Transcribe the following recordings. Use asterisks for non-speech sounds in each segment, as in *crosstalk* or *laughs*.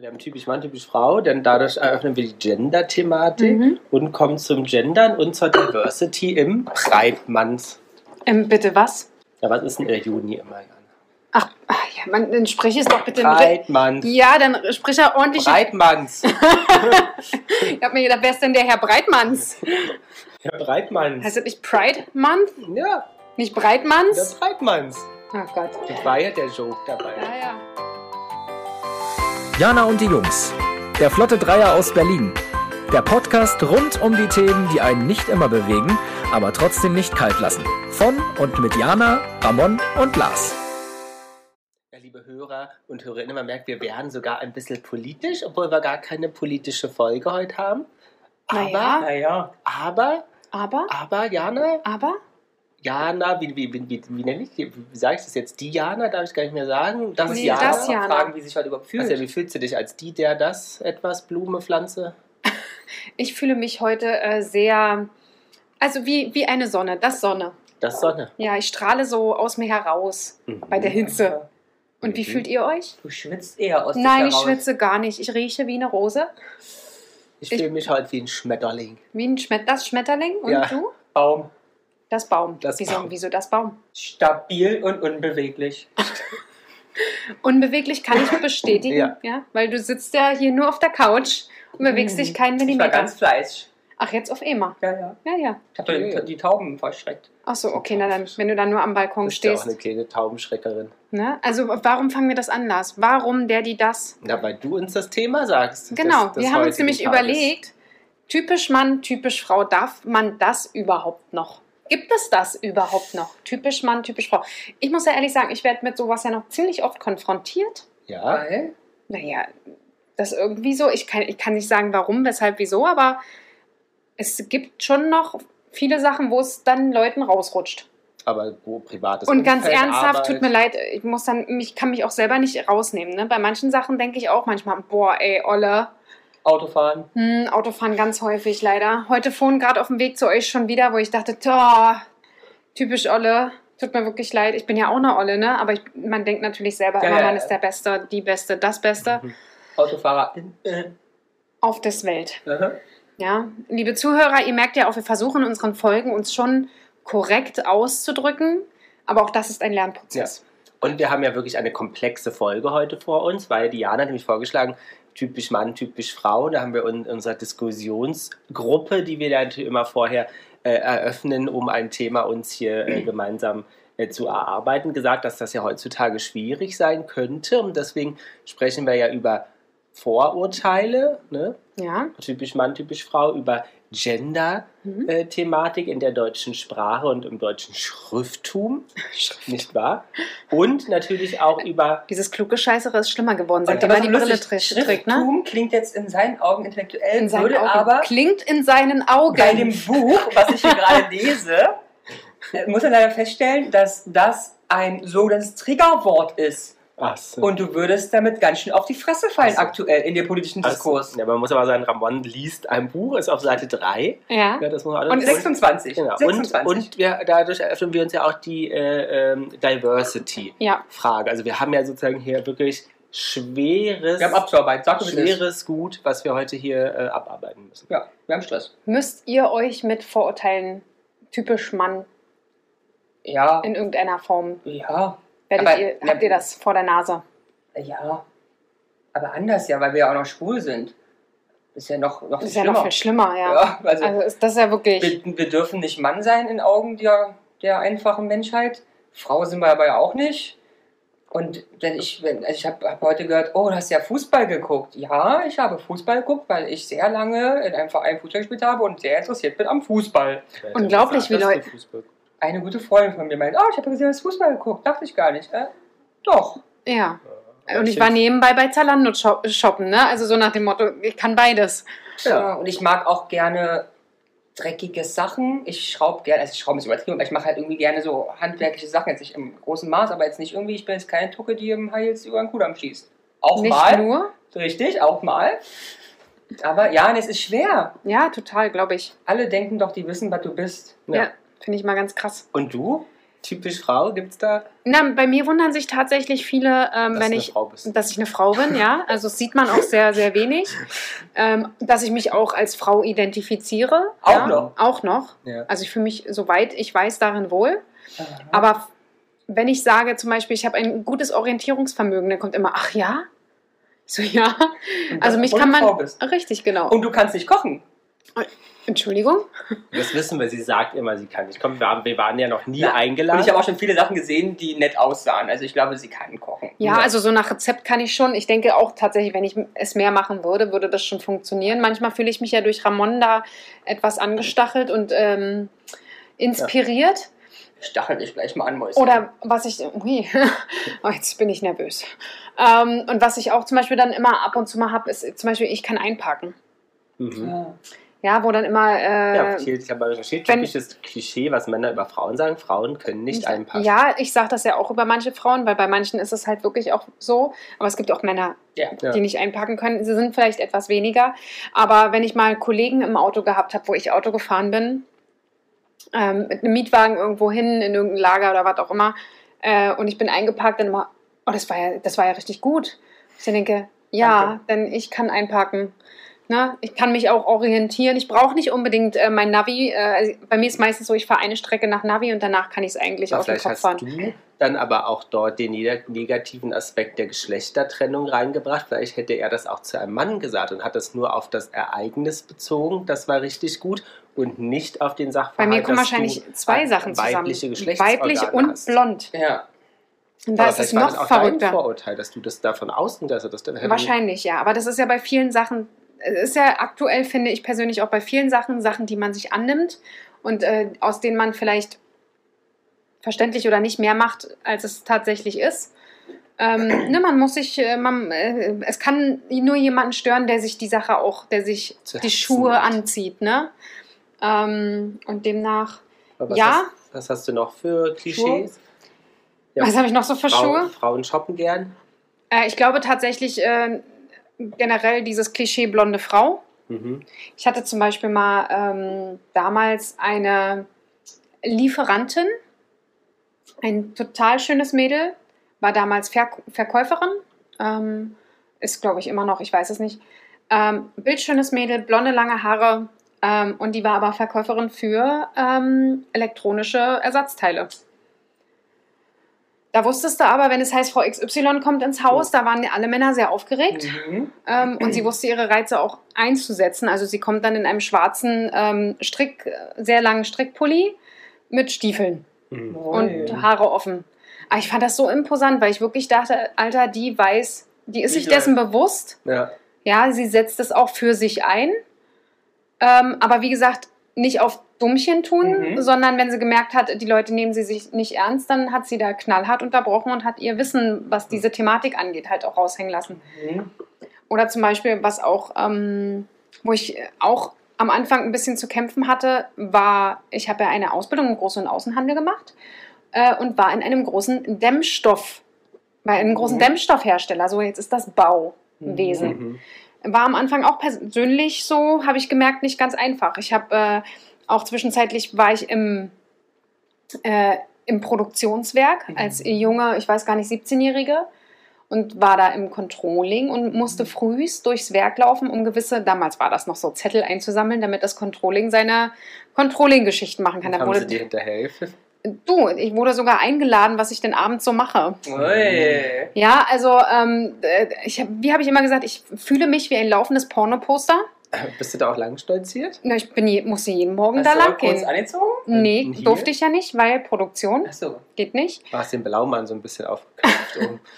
Wir haben typisch Mann, typisch Frau, denn dadurch eröffnen wir die Gender-Thematik Mhm. und kommen zum Gendern und zur Diversity im Breitmanns. Ähm, bitte was? Ja, was ist denn der Juni immer? Ach, ach ja, man, dann sprich es doch bitte. Breitmanns. Ja, dann sprich er ordentlich. Breitmanns. *laughs* Ich hab mir gedacht, wer ist denn der Herr Breitmanns? Ja, Breitmanns. Heißt das nicht Pride Month? Ja, Nicht der Breitmanns? Breitmanns. Oh Gott. Das war ja der Joke dabei. Ja, ja. Jana und die Jungs. Der Flotte Dreier aus Berlin. Der Podcast rund um die Themen, die einen nicht immer bewegen, aber trotzdem nicht kalt lassen. Von und mit Jana, Ramon und Lars. Ja, liebe Hörer und Hörerinnen, man merkt, wir werden sogar ein bisschen politisch, obwohl wir gar keine politische Folge heute haben. Aber, Naja. Naja, aber, Aber, aber, Jana, aber, Jana, wie, wie, wie, wie, wie nenne ich die? Wie sage ich das jetzt? Die Jana, darf ich gar nicht mehr sagen. Das Nee, ist Jana. das Jana. fragen, wie sich heute überhaupt fühlt. Also, wie fühlst du dich als die, der das etwas Blume, Pflanze? ich fühle mich heute äh, sehr, also wie, wie eine Sonne, das Sonne. Das Sonne. Ja, ich strahle so aus mir heraus Mhm. bei der Hitze. Und wie Mhm. fühlt ihr euch? Du schwitzt eher aus Nein, ich schwitze gar nicht. Ich rieche wie eine Rose, Ich fühle mich heute wie ein Schmetterling. wie ein Schmet das Schmetterling. Und Ja. du? Baum. Das Baum. Das wieso, Baum. wieso das Baum? Stabil und unbeweglich. *laughs* Unbeweglich kann ich bestätigen, Ja. ja. weil du sitzt ja hier nur auf der Couch und bewegst dich keinen Ich war Millimeter. ganz fleißig. Ach, jetzt auf EMA. Ja, ja. Ja, ja. Ich habe die, die Tauben verschreckt. Ach so, okay, na dann, wenn du dann nur am Balkon bist ja auch stehst. eine kleine Taubenschreckerin. Ne? Also, warum fangen wir das an, Lars? Warum der, die, das? Na, weil du uns das Thema sagst. Genau, des- des wir haben uns nämlich Tages. überlegt, typisch Mann, typisch Frau, darf man das überhaupt noch? Gibt es das überhaupt noch? Typisch Mann, typisch Frau. Ich muss ja ehrlich sagen, ich werde mit sowas ja noch ziemlich oft konfrontiert. Ja, Weil? Naja, das irgendwie so. Ich kann, ich kann nicht sagen, warum, weshalb, wieso, aber es gibt schon noch viele Sachen, wo es dann Leuten rausrutscht. aber wo privates Und ganz Umfeld, ernsthaft, Arbeit. tut mir leid, ich muss dann, ich kann mich auch selber nicht rausnehmen. Ne? Bei manchen Sachen denke ich auch manchmal, boah, ey, Olle, Autofahren. hm, Autofahren ganz häufig leider. Heute vorhin gerade auf dem Weg zu euch schon wieder, wo ich dachte, typisch Olle. Tut mir wirklich leid. Ich bin ja auch eine Olle, ne? Aber ich, man denkt natürlich selber Ja, immer, ja, man ja. ist der Beste, die Beste, das Beste Mhm. Autofahrer. Äh, auf des Welt. aha. Ja, liebe Zuhörer, ihr merkt ja auch, wir versuchen in unseren Folgen uns schon korrekt auszudrücken, aber auch das ist ein Lernprozess. Und wir haben ja wirklich eine komplexe Folge heute vor uns, weil Diana hat nämlich vorgeschlagen, typisch Mann, typisch Frau. Da haben wir in unserer Diskussionsgruppe, die wir da natürlich immer vorher äh, eröffnen, um ein Thema uns hier äh, *clears throat* gemeinsam äh, zu erarbeiten, gesagt, dass das ja heutzutage schwierig sein könnte. Und deswegen sprechen wir ja über Vorurteile, ne? Ja, typisch Mann, typisch Frau, über Mhm. Gender-Thematik in der deutschen Sprache und im deutschen Schrifttum, nicht wahr? Und natürlich auch über dieses kluge Scheißere ist schlimmer geworden, aber man die Brille trägt. trägt, ne? Schrifttum klingt jetzt in seinen Augen intellektuell, In seinen würde Augen. aber Klingt in seinen Augen. bei dem Buch, was ich hier gerade lese, *laughs* äh, muss man leider feststellen, dass das ein sogenanntes Triggerwort ist. Ach so. Und du würdest damit ganz schön auf die Fresse fallen so. aktuell in dem politischen Ach so. Diskurs. Ja, man muss aber sagen, Ramon liest ein Buch, ist auf Seite 3. Ja. Ja, das muss man Und alles ist 26. Genau. Und, 26. und wir, dadurch eröffnen wir uns ja auch die äh, ähm, Diversity-Frage. Ja. Also wir haben ja sozusagen hier wirklich schweres, wir haben Abzuarbeit, sag schweres Gut, was wir heute hier äh, abarbeiten müssen. Ja, wir haben Stress. Müsst ihr euch mit Vorurteilen typisch Mann Ja, in irgendeiner Form, ja, Aber- ihr, habt ihr das vor der Nase? ja. Aber anders ja, weil wir ja auch noch schwul sind. Ist ja noch, noch Das ist ja noch viel schlimmer, ja. Ja, also, Also ist das ja wirklich. wir, wir dürfen nicht Mann sein in Augen der, der einfachen Menschheit. Frau sind wir aber ja auch nicht. Und wenn ich, wenn, also ich habe hab heute gehört, oh, du hast ja Fußball geguckt. Ja, ich habe Fußball geguckt, weil ich sehr lange in einem Verein Fußball gespielt habe und sehr interessiert bin am Fußball. Unglaublich, wie Leute- Fußball- Eine gute Freundin von mir meint, oh, ich habe gesehen, du hast Fußball geguckt. Dachte ich gar nicht. Äh, doch. Ja. Ja, Und ich war nebenbei bei Zalando shop- shoppen, ne? Also so nach dem Motto, ich kann beides. Ja. Und ich mag auch gerne dreckige Sachen. Ich schraube gerne, also ich schraube ist übertrieben, aber ich mache halt irgendwie gerne so handwerkliche Sachen, jetzt nicht im großen Maß, aber jetzt nicht irgendwie, ich bin jetzt keine Tucke, die im Heils über den Kudamm schießt. Auch Nicht mal. nur. Richtig, auch mal. Aber ja, und es ist schwer. Ja, total, glaube ich. Alle denken doch, die wissen, was du bist. Ja, finde ich mal ganz krass. Und du? Typisch Frau, gibt's da? Na, bei mir wundern sich tatsächlich viele, ähm, dass wenn ich eine Frau bist? dass ich eine Frau bin, ja. Also das sieht man auch sehr, sehr wenig. Ähm, dass ich mich auch als Frau identifiziere. Auch ja, noch? Auch noch. Ja. Also ich fühle mich, soweit ich weiß, darin wohl. Aber wenn ich sage zum Beispiel, ich habe ein gutes Orientierungsvermögen, dann kommt immer, ach ja? Ich so, ja. Also mich kann man. Richtig, genau. Und du kannst nicht kochen. Entschuldigung? Das wissen wir, sie sagt immer, sie kann nicht kommen. Wir, haben, wir waren ja noch nie Ja. Und eingeladen. ich habe auch schon viele Sachen gesehen, die nett aussahen. Also ich glaube, sie kann kochen. Ja, also so nach Rezept kann ich schon. Ich denke auch tatsächlich, wenn ich es mehr machen würde, würde das schon funktionieren. Manchmal fühle ich mich ja durch Ramon da etwas angestachelt und ähm, inspiriert. Stachel dich gleich mal an, Mäuschen. Oder was ich, ui, *laughs* oh, jetzt bin ich nervös. Ähm, und was ich auch zum Beispiel dann immer ab und zu mal habe, ist zum Beispiel, ich kann einpacken. mhm. Ja. Ja, wo dann immer, Ja, äh, viel, ich habe recherchiert, typisches Klischee, was Männer über Frauen sagen. Frauen können nicht einpassen. ja, ich sage das ja auch über manche Frauen, weil bei manchen ist es halt wirklich auch so. Aber es gibt auch Männer, Ja. Ja. die nicht einpacken können. Sie sind vielleicht etwas weniger. Aber wenn ich mal Kollegen im Auto gehabt habe, wo ich Auto gefahren bin, ähm, mit einem Mietwagen irgendwo hin, in irgendein Lager oder was auch immer, äh, und ich bin eingepackt, dann immer, oh, das war ja, das war ja richtig gut. Ich denke, ja, Danke. denn ich kann einpacken. Ne? Ich kann mich auch orientieren. Ich brauche nicht unbedingt äh, mein Navi. Äh, also bei mir ist meistens so, ich fahre eine Strecke nach Navi und danach kann ich es eigentlich Aber dem vielleicht Kopf hast fahren. du dann aber auch dort den neg- negativen Aspekt der Geschlechtertrennung reingebracht. Vielleicht hätte er das auch zu einem Mann gesagt und hat das nur auf das Ereignis bezogen. Das war richtig gut und nicht auf den Sachverhalt. Bei mir kommen wahrscheinlich zwei Sachen zusammen. Weibliche Geschlechtsorgane Weiblich und hast. blond. ja. Und da ist es vielleicht war das noch auch dein verrückter. Vorurteil, dass du das davon ausgehst, dass das dann Wahrscheinlich, ja. Aber das ist ja bei vielen Sachen, es ist ja aktuell, finde ich persönlich auch bei vielen Sachen, Sachen, die man sich annimmt und äh, aus denen man vielleicht verständlich oder nicht mehr macht, als es tatsächlich ist. Ähm, ne, man muss sich, äh, man, äh, es kann nur jemanden stören, der sich die Sache auch, der sich die Schuhe nimmt. anzieht, ne? Ähm, und demnach, Aber was Ja. Hast, was hast du noch für Klischees? Ja. was habe ich noch so für Frauen, Schuhe? Frauen shoppen gern. Äh, ich glaube tatsächlich äh, generell dieses Klischee blonde Frau. Mhm. Ich hatte zum Beispiel mal ähm, damals eine Lieferantin, ein total schönes Mädel, war damals Verk Verkäuferin, ähm, ist glaube ich immer noch, ich weiß es nicht. Ähm, bildschönes Mädel, blonde, lange Haare ähm, und die war aber Verkäuferin für ähm, elektronische Ersatzteile. Da wusstest du aber, wenn es heißt, Frau XY kommt ins Haus, da waren alle Männer sehr aufgeregt. Mhm. Ähm, und sie *clears throat* wusste ihre Reize auch einzusetzen. Also sie kommt dann in einem schwarzen ähm, Strick, äh, sehr langen Strickpulli mit Stiefeln Mhm. und Haare offen. Aber ich fand das so imposant, weil ich wirklich dachte, Alter, die weiß, die ist sich dessen bewusst. Ja. Ja, sie setzt es auch für sich ein. Ähm, aber wie gesagt, nicht auf Dummchen tun, Mhm. sondern wenn sie gemerkt hat, die Leute nehmen sie sich nicht ernst, dann hat sie da knallhart unterbrochen und hat ihr Wissen, was diese Thematik angeht, halt auch raushängen lassen. Mhm. Oder zum Beispiel, was auch, ähm, wo ich auch am Anfang ein bisschen zu kämpfen hatte, war, ich habe ja eine Ausbildung im Groß- und Außenhandel gemacht äh, und war in einem großen Dämmstoff, bei einem großen Mhm. Dämmstoffhersteller. So, jetzt ist das Bauwesen. Mhm. War am Anfang auch persönlich so, habe ich gemerkt, nicht ganz einfach. Ich habe äh, auch zwischenzeitlich war ich im, äh, im Produktionswerk Mhm. als junge, ich weiß gar nicht, 17-Jährige und war da im Controlling und musste frühst durchs Werk laufen, um gewisse, damals war das noch so, Zettel einzusammeln, damit das Controlling seine Controlling-Geschichten machen kann. Da Haben sie wurde, dir hinterher du, ich wurde sogar eingeladen, was ich denn abends so mache. Ui. Ja, also, ähm, äh, ich wie habe ich immer gesagt, ich fühle mich wie ein laufendes Pornoposter. *laughs* Bist du da auch lang stolziert? Na, Ich bin je, musste jeden Morgen Hast da du lang auch kurz gehen. angezogen? Nee, durfte ich ja nicht, weil Produktion Achso. geht nicht. Du hast den Blaumann so ein bisschen aufgekauft. um. *laughs*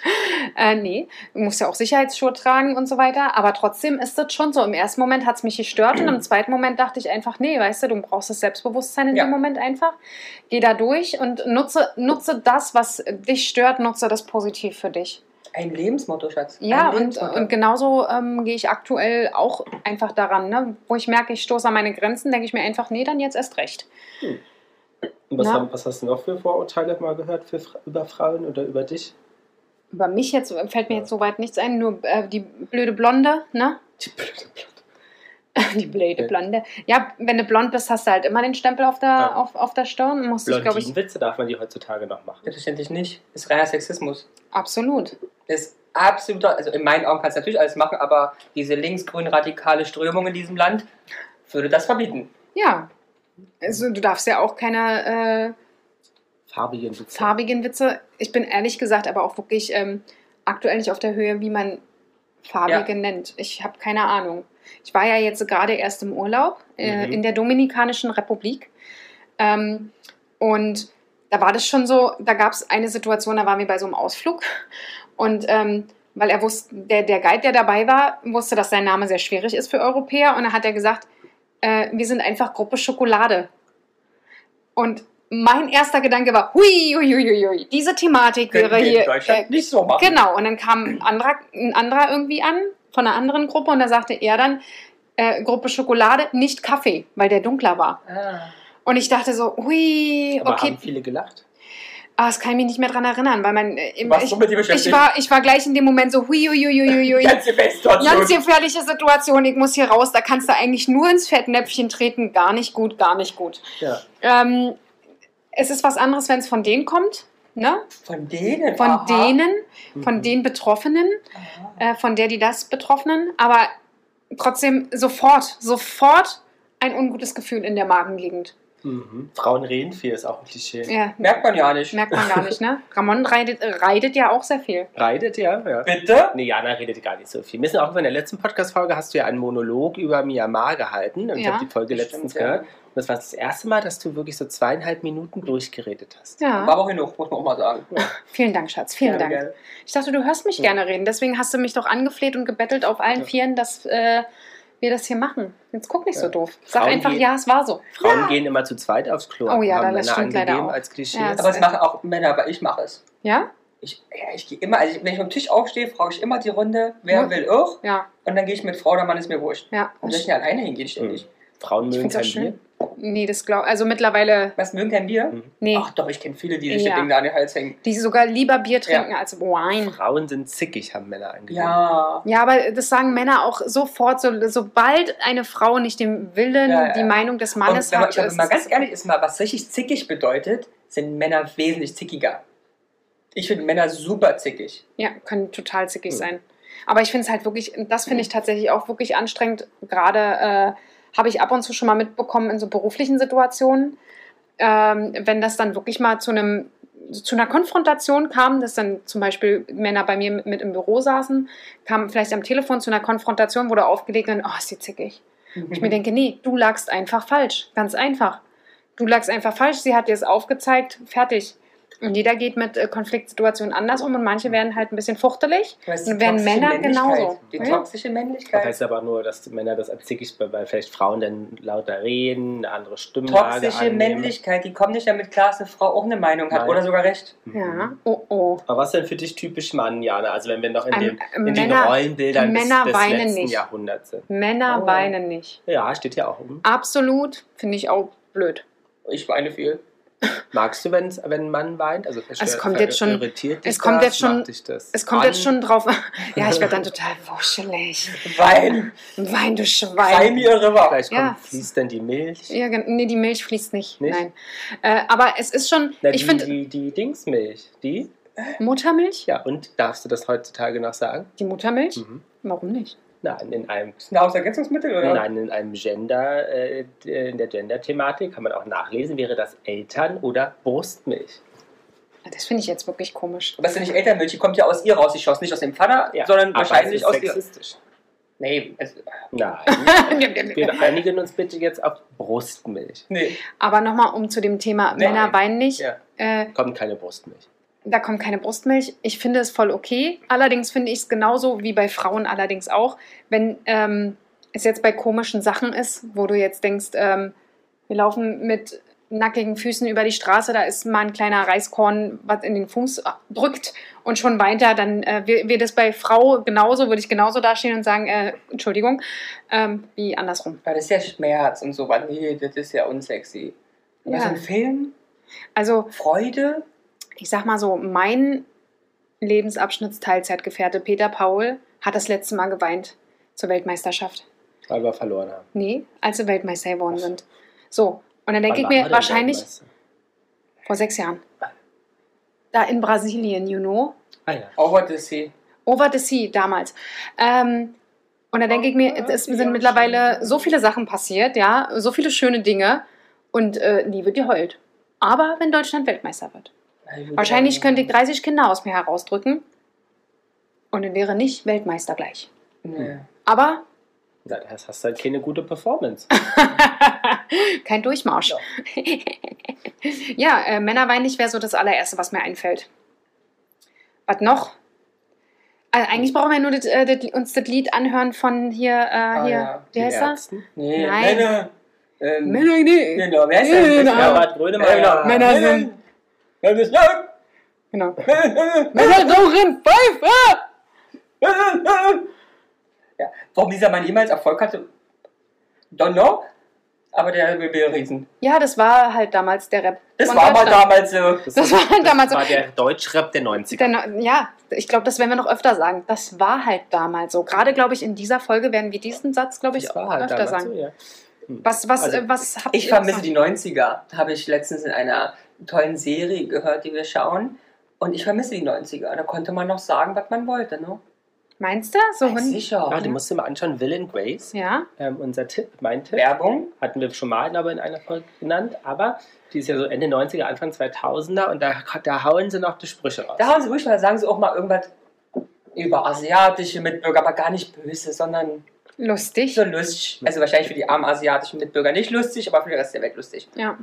Äh, nee, du musst ja auch Sicherheitsschuhe tragen und so weiter. Aber trotzdem ist das schon so. Im ersten Moment hat es mich gestört und im *clears throat* zweiten Moment dachte ich einfach, nee, weißt du, du brauchst das Selbstbewusstsein in Ja. dem Moment einfach. Geh da durch und nutze, nutze das, was dich stört, nutze das positiv für dich. Ein Lebensmotto, Schatz. Ja, Ein und, Lebensmotto. und genauso ähm, gehe ich aktuell auch einfach daran, ne? wo ich merke, ich stoße an meine Grenzen, denke ich mir einfach, nee, dann jetzt erst recht. Und was, haben, was hast du noch für Vorurteile mal gehört für, über Frauen oder über dich? Über mich jetzt fällt mir jetzt soweit nichts ein, nur äh, die blöde Blonde, ne? Die blöde Platte. *laughs* Die blöde Blonde. Ja, wenn du blond bist, hast du halt immer den Stempel auf der, Ja. auf, auf der Stirn. Musst ich, Blondinenwitze darf man die heutzutage noch machen. Selbstverständlich nicht. Das ist reiner Sexismus. absolut. Das ist absoluter, also in meinen Augen kannst du natürlich alles machen, aber diese linksgrün radikale Strömung in diesem Land würde das verbieten. Ja. Also, du darfst ja auch keine äh, Farbigen Witze. farbigen Witze. Ich bin ehrlich gesagt aber auch wirklich ähm, aktuell nicht auf der Höhe, wie man farbige nennt. Ich habe keine Ahnung. Ich war ja jetzt gerade erst im Urlaub äh, Mhm. in der Dominikanischen Republik. Ähm, und da war das schon so, da gab es eine Situation, da waren wir bei so einem Ausflug. Und ähm, weil er wusste, der, der Guide, der dabei war, wusste, dass sein Name sehr schwierig ist für Europäer. Und dann hat er gesagt, äh, wir sind einfach Gruppe Schokolade. Und mein erster Gedanke war, hui, hui, hui, hui, hui. diese Thematik wäre Könnten wir hier. in Deutschland äh, nicht so machen. Genau, und dann kam ein anderer, ein anderer irgendwie an, von einer anderen Gruppe, und da sagte er dann, äh, Gruppe Schokolade, nicht Kaffee, weil der dunkler war. Ah. Und ich dachte so, hui, Aber okay, haben viele gelacht? ah, das kann ich mich nicht mehr dran erinnern, weil man, äh, warst ich, so ich, war, ich war gleich in dem Moment so, hui, hui, hui, hui, hui. Ganz Situation. Ganz gefährliche Situation, ich muss hier raus, da kannst du eigentlich nur ins Fettnäpfchen treten, gar nicht gut, gar nicht gut. Ja. Ähm, es ist was anderes, wenn es von denen kommt, ne? Von denen? Von Aha. denen, Mhm. von den Betroffenen, äh, von der, die das Betroffenen, aber trotzdem sofort, sofort ein ungutes Gefühl in der Magengegend. Mhm. Frauen reden viel, ist auch ein Klischee. Ja, Merkt man ja nicht. merkt man gar nicht, ne? *laughs* Ramon reitet, reitet ja auch sehr viel. Reitet ja, ja. Bitte? Nee, Jana redet gar nicht so viel. Mir ist auch in der letzten Podcast-Folge hast du ja einen Monolog über Myanmar gehalten. Und ich Ja. habe die Folge letztens stimmt, ja. Das war das erste Mal, dass du wirklich so zweieinhalb Minuten durchgeredet hast. War Ja, aber auch genug, muss man auch mal sagen. vielen Dank, Schatz, vielen Gerne, Dank. gerne. Ich dachte, du hörst mich Ja. gerne reden, deswegen hast du mich doch angefleht und gebettelt auf allen Ja. Vieren, dass äh, wir das hier machen. Jetzt guck nicht so Ja. doof. Sag Frauen einfach, gehen- ja, es war so. Frauen ja. gehen immer zu zweit aufs Klo. Oh ja, haben das Männer stimmt leider auch. als Klischee. Ja, Aber es machen auch Männer, aber ich mache es. Ja? Ich, ja, ich gehe immer, also wenn ich am Tisch aufstehe, frage ich immer die Runde, wer Ja. will auch. Ja, Und dann gehe ich mit Frau oder Mann, ist mir wurscht. ja. Und soll ich nicht alleine hingehen ständig? Frauen Ich mögen kein schön. Bier. Nee, das glaube Also mittlerweile, Was, mögen kein Bier? Mhm. nee. Ach doch, ich kenne viele, die sich Ja. das Ding da an den Hals hängen. Die sogar lieber Bier trinken als Wein. Frauen sind zickig, haben Männer angegeben. Ja. Ja, aber das sagen Männer auch sofort, so, sobald eine Frau nicht den Willen, Ja, ja. die Meinung des Mannes Und wenn man, hat. wenn ist man ganz es- ehrlich ist, mal, was richtig zickig bedeutet, sind Männer wesentlich zickiger. Ich finde Männer super zickig. Ja, können total zickig Hm. sein. Aber ich finde es halt wirklich, das finde ich tatsächlich auch wirklich anstrengend. Gerade äh, habe ich ab und zu schon mal mitbekommen in so beruflichen Situationen, ähm, wenn das dann wirklich mal zu einem zu einer Konfrontation kam, dass dann zum Beispiel Männer bei mir mit, mit im Büro saßen, kam vielleicht am Telefon zu einer Konfrontation, wurde aufgelegt und oh, ist die zickig. Ich Mhm. mir *laughs* denke, nee, du lagst einfach falsch. Ganz einfach. Du lagst einfach falsch, sie hat dir es aufgezeigt, fertig. Und jeder geht mit äh, Konfliktsituationen anders um und manche werden halt ein bisschen fuchtelig. Du weißt, Und die werden toxische Männer Männlichkeit. genauso. Die Ja. toxische Das Männlichkeit. heißt aber nur, dass die Männer das als zickig, weil vielleicht Frauen dann lauter reden, eine andere Stimmlage Toxische annehmen. Männlichkeit, die kommen nicht damit klar, dass eine Frau auch eine Meinung hat Nein. oder sogar recht. Mhm. Ja, oh oh. Aber was denn für dich typisch Mann, Jana? Also wenn wir noch in, Ähm, dem, in den Männer- Rollenbildern Männer des, des weinen letzten nicht. Jahrhunderts sind. Männer Oh. weinen nicht. Ja, steht ja auch um. Absolut, finde ich auch blöd. Ich weine viel. Magst du, wenn's, wenn ein Mann weint? Also Es kommt jetzt schon- irritiert dich es kommt das? jetzt schon- Es kommt an? jetzt schon drauf. *laughs* Ja, ich werde dann total wuschelig. Wein. Wein, du Wein Schwein. mir River. Vielleicht kommt, Ja. fließt dann die Milch. Ja, nee, die Milch fließt nicht. Nicht? Nein. Äh, aber es ist schon, Na, ich die, finde, die, die Dingsmilch. Die? Muttermilch? Ja, und darfst du das heutzutage noch sagen? Die Muttermilch? Mhm. Warum nicht? Nein, in einem Ist ein Nahrungsergänzungsmittel oder? Nein, in einem Gender, äh, in der Gender-Thematik kann man auch nachlesen, wäre das Eltern- oder Brustmilch. Das finde ich jetzt wirklich komisch. Aber es ist ja nicht Elternmilch, die kommt ja aus ihr raus. Die schoss nicht aus dem Vater, sondern aber wahrscheinlich es aus ist ihr. sexistisch. Nee, es, Nein. *laughs* Wir einigen uns bitte jetzt auf Brustmilch. nee. Aber nochmal um zu dem Thema Nein. Männer weinen nicht. Ja, Äh, kommt keine Brustmilch. Da kommt keine Brustmilch. Ich finde es voll okay. Allerdings finde ich es genauso wie bei Frauen allerdings auch, wenn ähm, es jetzt bei komischen Sachen ist, wo du jetzt denkst, ähm, wir laufen mit nackigen Füßen über die Straße, da ist mal ein kleiner Reiskorn, was in den Fuß drückt und schon weint er, dann äh, wär das bei Frau genauso, würde ich genauso dastehen und sagen, äh, Entschuldigung, ähm, wie andersrum. Ja, das ist ja Schmerz und so. Nee, das ist ja unsexy. Aber Ja. so ein Film, Also Freude, ich sag mal so, mein Lebensabschnittsteilzeitgefährte Peter Paul hat das letzte Mal geweint zur Weltmeisterschaft. Weil wir verloren haben. Nee, als sie Weltmeister geworden sind. So, und dann denke ich wir mir wahrscheinlich vor sechs Jahren. Da in Brasilien, you know. Ah ja. Over the Sea. Over the Sea damals. Ähm, und da denke ich mir, es sind mittlerweile so viele Sachen passiert, ja, so viele schöne Dinge und äh, nie wird geheult. Aber wenn Deutschland Weltmeister wird. Wahrscheinlich könnte ich 30 Kinder aus mir herausdrücken und dann wäre nicht Weltmeister gleich. Nee. Aber Na, Das hast halt keine gute Performance. *laughs* kein Durchmarsch. Ja, *laughs* äh, Männerweinlich wäre so das allererste, was mir einfällt. Was noch? Also eigentlich brauchen wir nur das, äh, das, uns das Lied anhören von hier, äh, Ah, hier, ja, wie heißt er? Nee, Nein. Männer. Ähm, Männer, nee. Genau, wer Männer. das? Herbert Grönemeyer. Männer sind- Wer ist das? Genau. Männer rauchen Pfeife! Ja. Warum dieser Mann jemals Erfolg hatte, don't know. Aber der will wir riesen. Ja, das war halt damals der Rap. Das von war mal Deutschland. damals so. Das war halt damals so. war der Deutschrap der 90er. Der, ja, ich glaube, das werden wir noch öfter sagen. Das war halt damals so. Gerade, glaube ich, in dieser Folge werden wir diesen Satz, glaube ich, Das war halt öfter sagen. so, ja. Was, was, Also, äh, was habt Ich ihr vermisse die 90er. Habe ich letztens in einer tollen Serie gehört, die wir schauen. Und ich vermisse die 90er. Da konnte man noch sagen, was man wollte. Ne? Meinst du? So sicher. Ja, die musst du mal anschauen. Will and Grace. Ja. Ähm, unser Tipp, mein Tipp. Werbung. Hatten wir schon mal aber in einer Folge genannt. Aber die ist ja so Ende 90er, Anfang 2000er. Und da, da hauen sie noch die Sprüche raus. Da haben sie ruhig mal, sagen sie auch mal irgendwas über asiatische Mitbürger, aber gar nicht böse, sondern Lustig. so lustig. Also wahrscheinlich für die armen asiatischen Mitbürger nicht lustig, aber für den Rest der Welt lustig. Ja.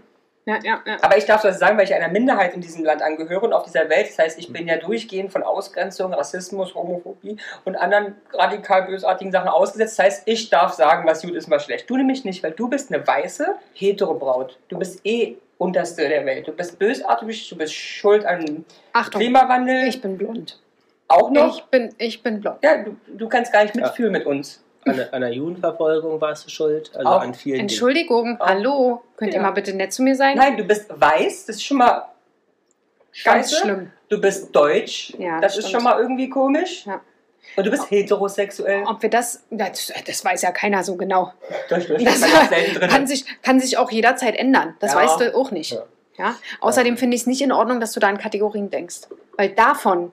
Ja, ja, ja. Aber ich darf das sagen, weil ich einer Minderheit in diesem Land angehöre und auf dieser Welt. Das heißt, ich bin ja durchgehend von Ausgrenzung, Rassismus, Homophobie und anderen radikal bösartigen Sachen ausgesetzt. Das heißt, ich darf sagen, was gut ist, was schlecht. Du nämlich nicht, weil du bist eine weiße Heterobraut. Du bist eh unterste der Welt. Du bist bösartig, du bist schuld an Achtung, Klimawandel. ich bin blond. auch noch. Ich bin, ich bin blond. ja, du, du kannst gar nicht mitfühlen mit uns. An, der- an der Judenverfolgung warst du schuld. Also Auch. an vielen Entschuldigung, Oh. hallo. Könnt ihr Ja. mal bitte nett zu mir sein? Nein, du bist weiß, das ist schon mal Ganz scheiße. schlimm. Du bist deutsch, Ja, das das ist schon mal irgendwie komisch. Ja. Und du bist heterosexuell. Ob wir das, das, das weiß ja keiner so genau. Das, das, kann sich, kann sich auch jederzeit ändern. Das Ja. weißt du auch nicht. Ja. Ja. Außerdem finde ich es nicht in Ordnung, dass du da in Kategorien denkst. Weil davon,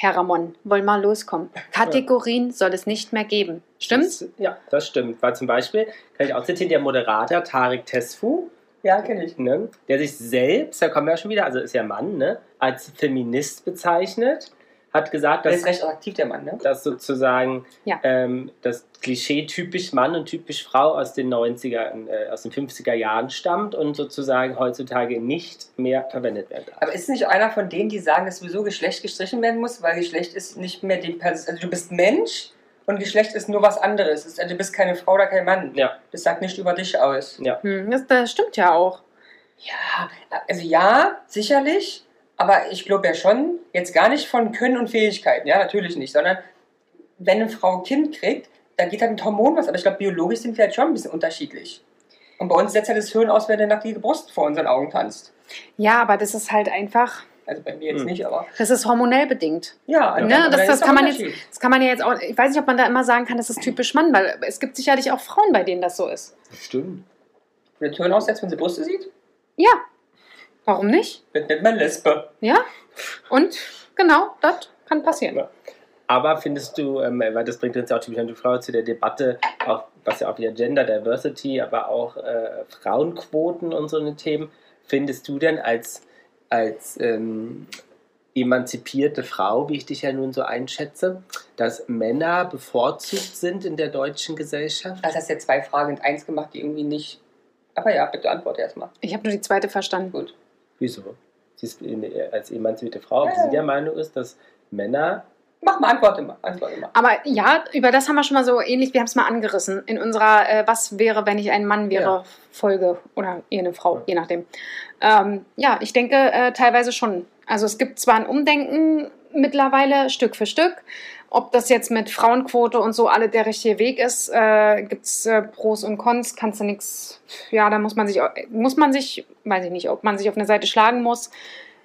Herr Ramon, wollen mal loskommen. Kategorien soll es nicht mehr geben. Stimmt's? Das, ja, das stimmt. Weil zum Beispiel, kann ich auch zitieren, der Moderator Tarek Tesfu, Ja, kenne ich. ne, der sich selbst, da kommen wir ja schon wieder, also ist ja Mann, ne, als Feminist bezeichnet, hat gesagt, Der dass, ist recht attraktiv, der Mann, ne? dass sozusagen Ja. ähm, das Klischee typisch Mann und typisch Frau aus den 90er, äh, aus den 50er Jahren stammt und sozusagen heutzutage nicht mehr verwendet werden darf. Aber ist nicht einer von denen, die sagen, dass sowieso Geschlecht gestrichen werden muss, weil Geschlecht ist nicht mehr die Person. Also du bist Mensch und Geschlecht ist nur was anderes. Ist- Also du bist keine Frau oder kein Mann. Ja, Das sagt nicht über dich aus. ja. Hm, das, das stimmt ja auch. Ja, also ja, sicherlich. Aber ich glaube ja schon, jetzt gar nicht von Können und Fähigkeiten, ja, natürlich nicht, sondern wenn eine Frau ein Kind kriegt, da geht halt mit Hormonen was, aber ich glaube, biologisch sind wir halt schon ein bisschen unterschiedlich. Und bei uns setzt ja das Hirn aus, wenn eine nackige Brust vor unseren Augen tanzt. Ja, aber das ist halt einfach, Also bei mir jetzt Hm. nicht, aber das ist hormonell bedingt. ja. Ne, aber das, da das, kann man jetzt, das kann man ja jetzt auch, ich weiß nicht, ob man da immer sagen kann, das ist typisch Mann, weil es gibt sicherlich auch Frauen, bei denen das so ist. Stimmt. Wenn der Hirn aussetzt, wenn sie Brüste sieht, Ja, warum nicht? wird nennt man Lesbe. Ja, und genau, das kann passieren. Ja. Aber findest du, ähm, weil das bringt uns ja auch typisch an die Frau zu der Debatte, auch, was ja auch wieder Gender Diversity, aber auch äh, Frauenquoten und so eine Themen, findest du denn als, als ähm, emanzipierte Frau, wie ich dich ja nun so einschätze, dass Männer bevorzugt sind in der deutschen Gesellschaft? Also hast du ja zwei Fragen in eins gemacht, die irgendwie nicht. Aber ja, bitte antworte erstmal. Ich habe nur die zweite verstanden. Gut. Wieso? Sie ist in- als emanzipierte Frau, ob Ja. sie der Meinung ist, dass Männer Mach mal, antworte mal. Antworte mal. Aber ja, über das haben wir schon mal so ähnlich, wir haben es mal angerissen in unserer äh, Was wäre, wenn ich ein Mann wäre Ja. Folge oder eher eine Frau, je nachdem. Ähm, ja, ich denke äh, teilweise schon. Also es gibt zwar ein Umdenken mittlerweile Stück für Stück. Ob das jetzt mit Frauenquote und so alle der richtige Weg ist, äh, gibt es äh, Pros und Cons, kannst du nichts. Ja, da muss man sich, muss man sich, weiß ich nicht, ob man sich auf eine Seite schlagen muss,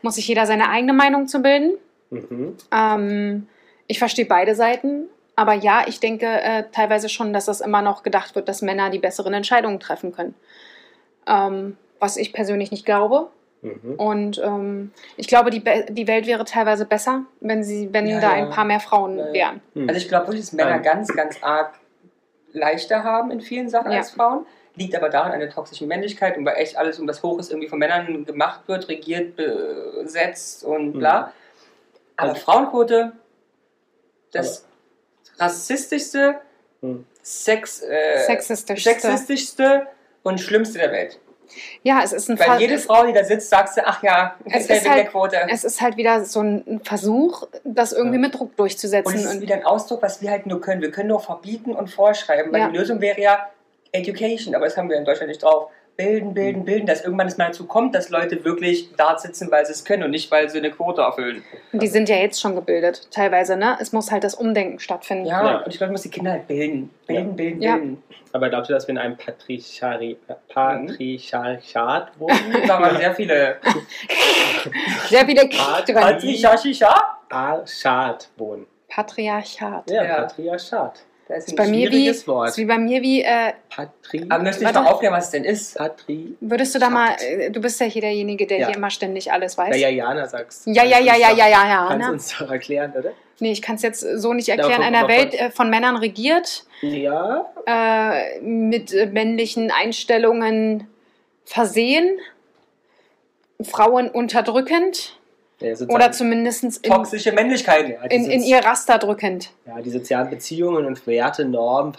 muss sich jeder seine eigene Meinung zu bilden. mhm. Ähm, ich verstehe beide Seiten. Aber ja, ich denke äh, teilweise schon, dass das immer noch gedacht wird, dass Männer die besseren Entscheidungen treffen können. Ähm, was ich persönlich nicht glaube. Mhm. Und ähm, ich glaube, die, Be- die Welt wäre teilweise besser, wenn, sie, wenn Ja, da ja. ein paar mehr Frauen Ja, wären. Hm. Also ich glaube wirklich, dass Männer Ähm. ganz, ganz arg leichter haben in vielen Sachen Ja. als Frauen. Liegt aber daran an der toxischen Männlichkeit und weil echt alles, um das Hoches irgendwie von Männern gemacht wird, regiert, besetzt und bla. Aber Also- Frauenquote, das rassistischste, Hm. Sex, äh, Sexistischste. sexistischste und schlimmste der Welt. Ja, es ist ein Weil Fall. jede Frau, die da sitzt, sagst du, ach ja, Es ist halt- der Quote. es ist halt wieder so ein Versuch, das irgendwie Ja. mit Druck Und durchzusetzen. es ist Und, wieder ein Ausdruck, was wir halt nur können. Wir können nur verbieten und vorschreiben, weil Ja. die Lösung wäre ja Education, aber das haben wir in Deutschland nicht drauf. Bilden, bilden, bilden, dass irgendwann es mal dazu kommt, dass Leute wirklich da sitzen, weil sie es können und nicht, weil sie eine Quote erfüllen. die sind ja jetzt schon gebildet, teilweise, ne? Es muss halt das Umdenken stattfinden. Ja, Ja. und ich glaube, man muss die Kinder halt bilden. Bilden, bilden, Ja. bilden. Aber glaubst du, dass wir in einem Patrichari Mhm. Patriarchat wohnen? *laughs* Da waren sehr viele. *laughs* Sehr viele. Patriarchat? Archat wohnen. Patriarchat. Ja, Ja. Patriarchat. Das ist Ist bei ein mir wie, Wort. ist wie bei mir wie, äh, Patri. Aber möchte ich mal aufklären, was es denn ist? Patri. würdest du da mal, äh, du bist ja hier derjenige, der Ja. hier immer ständig alles weiß. Ja, ja, Jana sagst. ja, ja, Kannst ja, ja, ja, ja, ja. Kannst du Ne? uns doch erklären, oder? Nee, ich kann es jetzt so nicht Ja, erklären. aber Einer Welt äh, von Männern regiert, Ja. äh, mit äh, männlichen Einstellungen versehen, Frauen unterdrückend ja oder zumindest in, Toxische Männlichkeit. ja, in, in ihr Raster drückend. Ja, die sozialen Beziehungen und Werte, Normen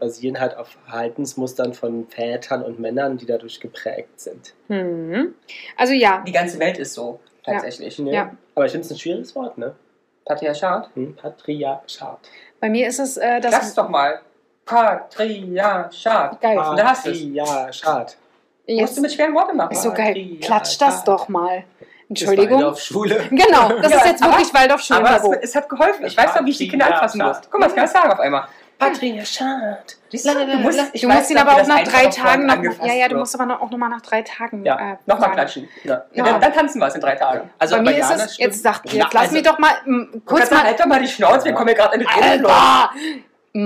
basieren halt auf Verhaltensmustern von Vätern und Männern, die dadurch geprägt sind. Mhm. Also ja, Die ganze Welt ist so, tatsächlich. Ne? Ja. Aber ich finde es ein schwieriges Wort, ne? Patriarchat? Hm? Patriarchat. bei mir ist es äh, Sag's das. doch mal. Patriarchat. Geil. Und da hast du es. Patriarchat. Jetzt, Musst du mit schweren Worten machen. ist so geil. Klatsch das doch mal. Entschuldigung. Waldorfschule. *laughs* Genau, das Ja, ist jetzt aber- wirklich Aber Waldorfschulenniveau. es, es hat geholfen. Ich weiß noch, wie ich die Kinder anfassen muss. Guck mal, das kann ich sagen auf einmal. Patriarchat. Du, musst, ich du weiß musst ihn aber auch nach drei Tagen noch. Ja, ja, du musst aber noch, auch nochmal nach drei Tagen. Ja, äh, Nochmal klatschen. Ja. Ja. Dann, dann tanzen wir es in drei Tagen. Also Bei mir ist es, stimmt. jetzt sagt, jetzt lass also- mich doch mal m, Kurz kurz mal. halt doch mal die Schnauze, wir kommen hier gerade in den!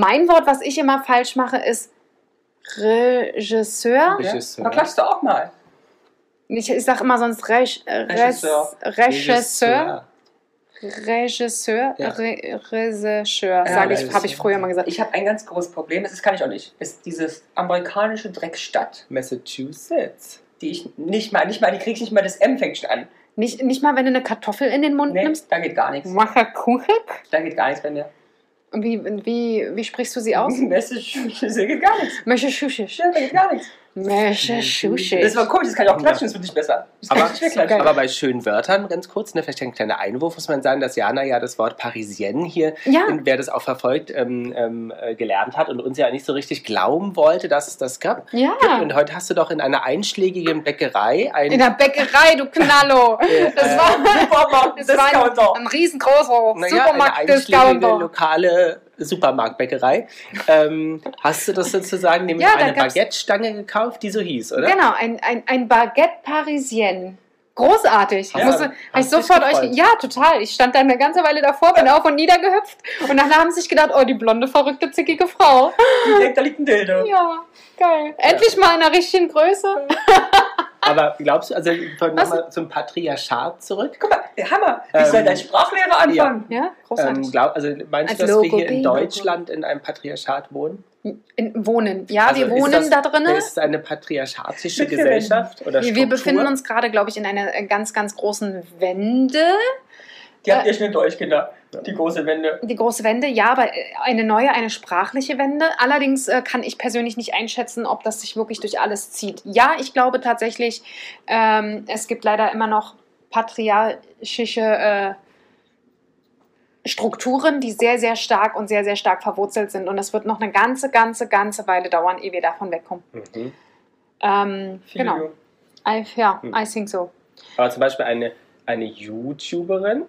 Mein Wort, was ich immer falsch mache, ist Regisseur. Ja? Regisseur. Da klatschst du auch mal. Ich, ich sag immer sonst Reg, äh, Regisseur. Regisseur. Regisseur. Ja. Re, Regisseur, Ja, sage ich, habe ich früher mal gesagt. Ich habe ein ganz großes Problem, das kann ich auch nicht. Ist dieses amerikanische Dreckstadt, Massachusetts. die ich nicht mal, nicht mal, die krieg ich nicht mal das M fängt schon an. Nicht, nicht mal, wenn du eine Kartoffel in den Mund Nee, nimmst. da geht gar nichts. Makakuchek? Da geht gar nichts bei mir. Wie, wie, wie sprichst du sie aus? *laughs* Massachusetts, da geht gar nichts. Massachusetts. Ja, da geht gar nichts. Das war komisch, das kann ich auch klatschen, das wird nicht besser. Das Aber, ich aber bei schönen Wörtern, ganz kurz, ne, vielleicht ein kleiner Einwurf, muss man sagen, dass Jana ja das Wort Parisienne hier, Ja. und wer das auch verfolgt, ähm, ähm, äh, gelernt hat und uns ja nicht so richtig glauben wollte, dass es das gab. Ja. Und heute hast du doch in einer einschlägigen Bäckerei ein In der Bäckerei, du Knallo. *laughs* Äh, Das äh, war, *laughs* Supermarkt, das war ein, ein riesengroßer naja, eine einschlägige Supermarkt-Discounter. lokale Supermarktbäckerei. ähm, hast du das sozusagen nämlich Ja, eine Baguette-Stange gekauft, die so hieß, oder? Genau, ein, ein, ein Baguette Parisienne. Großartig. Ja, Musste, hab ich sofort euch. Ja, total. Ich stand da eine ganze Weile davor, bin auf und nieder gehüpft. Und dann haben sie sich gedacht, oh, die blonde, verrückte, zickige Frau. Die denkt, da liegt ein Dildo. Ja, geil. Endlich mal in einer richtigen Größe. *laughs* Aber glaubst du, also nochmal zum Patriarchat zurück? Guck mal, der Hammer. Ich Ähm, soll als Sprachlehrer anfangen. Ja, großartig. Ähm, glaub, also meinst du, Als dass wir hier in. Deutschland in einem Patriarchat wohnen? in, wohnen. Ja, Also wir wohnen das- da drinnen. Ist es eine patriarchatische Gesellschaft oder Wir, wir Struktur? befinden uns gerade, glaube ich, in einer äh, ganz, ganz großen Wende. Die habt ihr schon hinter euch, Kinder. Die große Wende. Die große Wende, ja, aber äh, eine neue, eine sprachliche Wende. Allerdings äh, kann ich persönlich nicht einschätzen, ob das sich wirklich durch alles zieht. Ja, ich glaube tatsächlich, ähm, es gibt leider immer noch patriarchische äh, Strukturen, die sehr, sehr stark und sehr, sehr stark verwurzelt sind. Und das wird noch eine ganze, ganze, ganze Weile dauern, ehe wir davon wegkommen. Mhm. Ähm, genau. I, ja, Hm. I think so. Aber zum Beispiel eine, eine YouTuberin,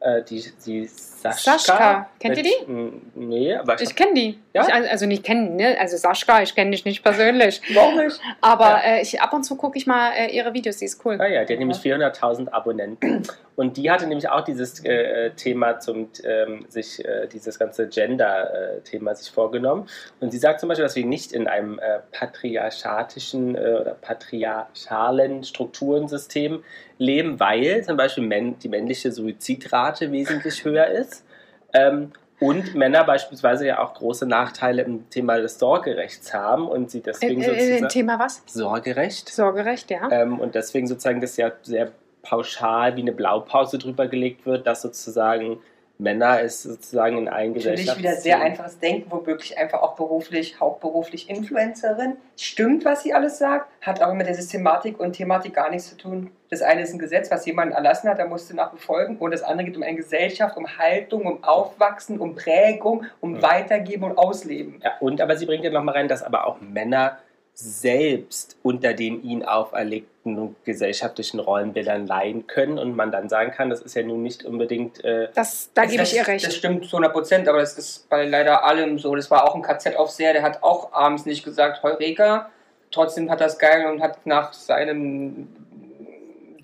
Äh, die, die Sascha. Sascha. Kennt ihr die? Nee, aber ich, Ich kenne die. Ja? Ich, also nicht kennen, ne? Also Sascha, ich kenne dich nicht persönlich. *laughs* Warum nicht? Aber äh, ich, ab und zu gucke ich mal äh, ihre Videos, die ist cool. Ah ja, die hat nämlich 400.000 Abonnenten. *clears throat* Und die hatte nämlich auch dieses äh, Thema zum, ähm, sich, äh, dieses ganze Gender-Thema sich vorgenommen. Und sie sagt zum Beispiel, dass wir nicht in einem äh, patriarchatischen oder patriarchalen Strukturensystem leben, weil zum Beispiel die männliche Suizidrate wesentlich höher ist. Ähm, und Männer beispielsweise ja auch große Nachteile im Thema des Sorgerechts haben und sie deswegen äh, sozusagen. äh, Thema was? Sorgerecht? Sorgerecht, ja. Ähm, und deswegen sozusagen das ja sehr pauschal wie eine Blaupause drüber gelegt wird, dass sozusagen Männer es sozusagen in allen Natürlich Gesellschaften. wieder sehr einfaches Denken, womöglich einfach auch beruflich, hauptberuflich Influencerin. Stimmt, was sie alles sagt, hat aber mit der Systematik und Thematik gar nichts zu tun. Das eine ist ein Gesetz, was jemand erlassen hat, der musste nach befolgen. Und das andere geht um eine Gesellschaft, um Haltung, um Aufwachsen, um Prägung, um Ja. Weitergeben und Ausleben. Ja, und aber sie bringt ja nochmal rein, dass aber auch Männer selbst unter den ihnen auferlegten gesellschaftlichen Rollenbildern leiden können und man dann sagen kann, das ist ja nun nicht unbedingt äh, Das, da Das- gebe ich ihr Das recht. stimmt zu 100 Prozent, aber das ist bei leider allem so. Das war auch ein KZ-Aufseher, der hat auch abends nicht gesagt, Heureka. Trotzdem hat das geil und hat nach seinem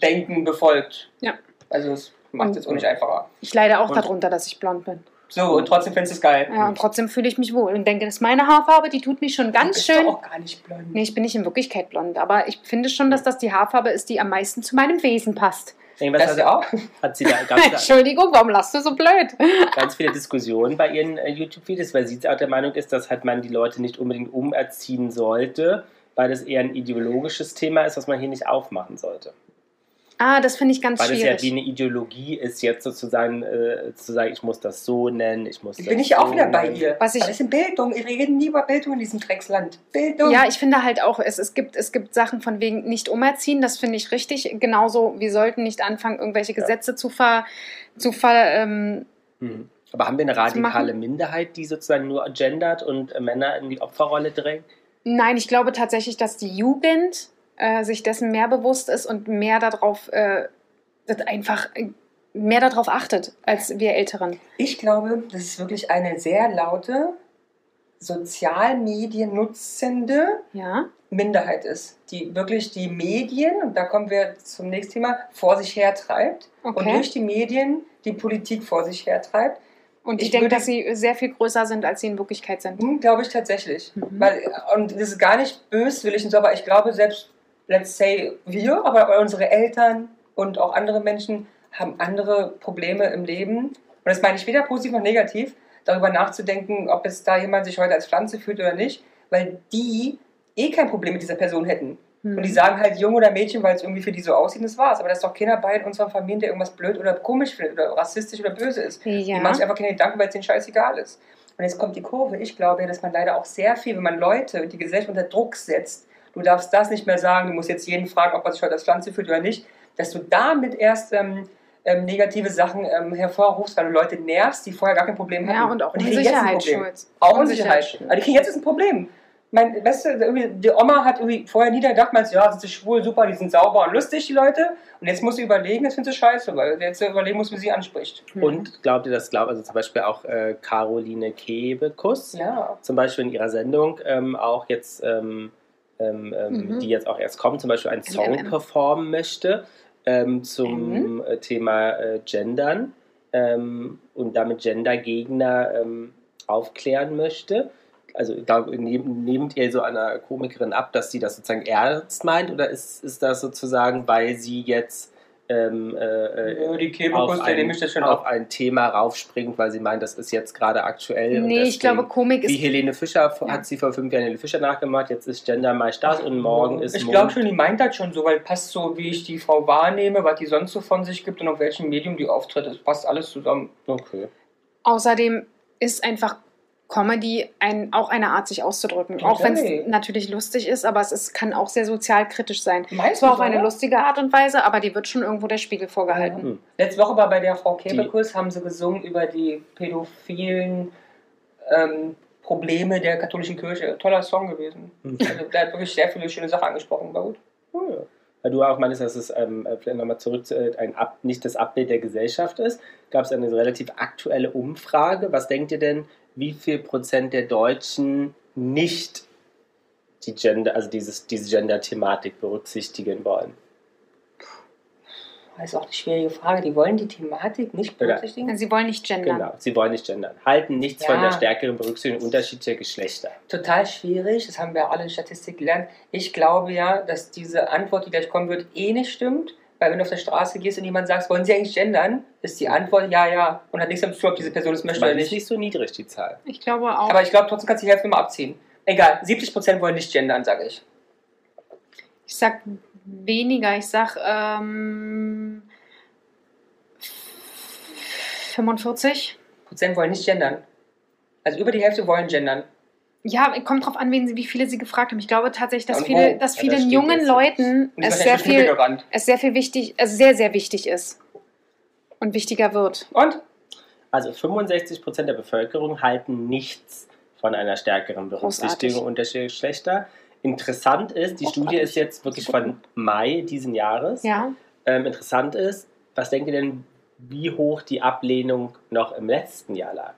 Denken befolgt. Ja. Also es macht es auch nicht einfacher. Ich leide auch Und- darunter, dass ich blond bin. So, und trotzdem findest du es geil. Ja, und trotzdem fühle ich mich wohl und denke, dass meine Haarfarbe, die tut mich schon ganz bist schön. doch auch gar nicht blond. Nee, ich bin nicht in Wirklichkeit blond, aber ich finde schon, dass das die Haarfarbe ist, die am meisten zu meinem Wesen passt. irgendwas Das ja auch. *laughs* hat sie da da Entschuldigung, warum lachst du so blöd? ganz viele Diskussionen bei ihren äh, YouTube-Videos, weil sie auch der Meinung ist, dass halt man die Leute nicht unbedingt umerziehen sollte, weil das eher ein ideologisches Thema ist, was man hier nicht aufmachen sollte. Ah, das finde ich ganz Weil es ja schwierig. wie eine Ideologie ist, jetzt sozusagen äh, zu sagen, ich muss das so nennen, ich muss das Bin ich ja auch so wieder bei nennen. ihr. Was ich- Alles in Bildung. Wir reden nie über Bildung in diesem Drecksland. Bildung. Ja, ich finde halt auch, es, es, gibt, es gibt Sachen von wegen nicht umerziehen, das finde ich richtig. Genauso, wir sollten nicht anfangen, irgendwelche Gesetze zu ver. Zu ver ähm, Mhm. Aber haben wir eine radikale Minderheit, die sozusagen nur gendert und Männer in die Opferrolle drängt? nein, ich glaube tatsächlich, dass die Jugend äh, sich dessen mehr bewusst ist und mehr darauf, äh, einfach äh, mehr darauf achtet als wir Älteren. Ich glaube, das ist wirklich eine sehr laute, Sozialmedien nutzende Ja. Minderheit ist, die wirklich die Medien, und da kommen wir zum nächsten Thema, vor sich hertreibt und Okay. durch die Medien die Politik vor sich hertreibt. Und ich, Ich denke, dass sie sehr viel größer sind, als sie in Wirklichkeit sind. Hm, glaube ich tatsächlich. Mhm. Weil, und das ist gar nicht böswillig und so, aber ich glaube, selbst, let's say, wir, aber unsere Eltern und auch andere Menschen haben andere Probleme im Leben. Und das meine ich weder positiv noch negativ, darüber nachzudenken, ob es da jemand sich heute als Pflanze fühlt oder nicht, weil die eh kein Problem mit dieser Person hätten. Hm. Und die sagen halt Jung oder Mädchen, weil es irgendwie für die so aussieht, das war's. Aber da ist doch keiner bei in unserer Familie, der irgendwas blöd oder komisch findet oder rassistisch oder böse ist. Die ja. machen sich einfach keine Gedanken, weil es denen scheißegal ist. Und jetzt kommt die Kurve. Ich glaube ja, dass man leider auch sehr viel, wenn man Leute und die Gesellschaft unter Druck setzt, du darfst das nicht mehr sagen, du musst jetzt jeden fragen, ob er sich heute als Pflanze fühlt oder nicht, dass du damit erst ähm, ähm, negative Sachen ähm, hervorrufst, weil du Leute nervst, die vorher gar kein Problem hatten. ja, und auch die kriegen jetzt ein Unsicherheit Problem. schuld. Auch Unsicherheit. Aber die kriegen jetzt ein Problem. Mein, weißt du, irgendwie, die Oma hat irgendwie vorher nie gedacht, meinst du, ja, sind sie schwul, super, die sind sauber und lustig, die Leute. Und jetzt muss sie überlegen, jetzt findet sie scheiße, weil jetzt überlegen muss, wie sie anspricht. Hm. Und glaubt ihr, das glaubt also zum Beispiel auch äh, Caroline Kebekus, Ja. zum Beispiel in ihrer Sendung ähm, auch jetzt, ähm, ähm, ähm, Mhm. die jetzt auch erst kommt, zum Beispiel einen Song MMM. performen möchte ähm, zum äh, Thema äh, Gendern ähm, und damit Gendergegner ähm, aufklären möchte. Also da nehm, nehmt ihr so einer Komikerin ab, dass sie das sozusagen ernst meint oder ist, ist das sozusagen, weil sie jetzt ähm, äh, äh, Ja, die auf, Kebekus, der ein, nehme ich das schon auf auf. ein Thema raufspringt, weil sie meint, das ist jetzt gerade aktuell. und Nee, ich glaube, Komik Wie ist. Helene Fischer Ja. hat sie vor fünf Jahren Helene Fischer nachgemacht, jetzt ist Gender mal das und morgen ist Ich glaube schon, die meint das schon so, weil passt so, wie ich die Frau wahrnehme, was die sonst so von sich gibt und auf welchem Medium die auftritt. Das passt alles zusammen. Okay. Außerdem ist einfach Comedy ein, auch eine Art, sich auszudrücken. Auch wenn Okay. es natürlich lustig ist, aber es ist, kann auch sehr sozialkritisch sein. Meinst Zwar du auf eine lustige Art und Weise, aber die wird schon irgendwo der Spiegel vorgehalten. Hm. Letzte Woche war bei der Frau Kebekus, haben sie gesungen über die pädophilen ähm, Probleme der katholischen Kirche. Toller Song gewesen. Hm. Also, der hat wirklich sehr viele schöne Sachen angesprochen. War gut. Oh, ja. weil du auch meinst, dass es ähm, vielleicht nochmal zurück zu, äh, ein Ab, nicht das Abbild der Gesellschaft ist, gab es eine relativ aktuelle Umfrage. Was denkt ihr denn, wie viel Prozent der Deutschen nicht die Gender, also dieses, diese Gender-Thematik berücksichtigen wollen? Das ist auch eine schwierige Frage. Die wollen die Thematik nicht berücksichtigen? Sie wollen nicht gendern. Genau, sie wollen nicht gendern. Halten nichts Ja. von der stärkeren Berücksichtigung unterschiedlicher Geschlechter. Total schwierig. Das haben wir alle in Statistik gelernt. Ich glaube ja, dass diese Antwort, die gleich kommen wird, eh nicht stimmt. Weil wenn du auf der Straße gehst und jemand sagt, wollen Sie eigentlich gendern, ist die Antwort ja, ja. Und hat nichts damit zu tun, ob diese Person das möchte oder die ist nicht. nicht so niedrig, die Zahl. Ich glaube auch. Aber ich glaube, trotzdem kannst du die Hälfte mal abziehen. Egal, 70% wollen nicht gendern, sage ich. ich sag weniger. Ich sag ähm, 45. Prozent wollen nicht gendern. Also über die Hälfte wollen gendern. Ja, kommt drauf an, wen wie viele sie gefragt haben. Ich glaube tatsächlich, dass Und viele, wo? dass Ja, viele das jungen jetzt. Leuten es sehr viel, es sehr viel wichtig, also sehr, sehr wichtig ist und wichtiger wird. Und? Also 65% der Bevölkerung halten nichts von einer stärkeren Berücksichtigung Großartig. unterschiedlicher Geschlechter. Interessant ist, die Studie ist jetzt wirklich von Mai diesen Jahres. Ja. Ähm, interessant ist, was denkt ihr denn, wie hoch die Ablehnung noch im letzten Jahr lag?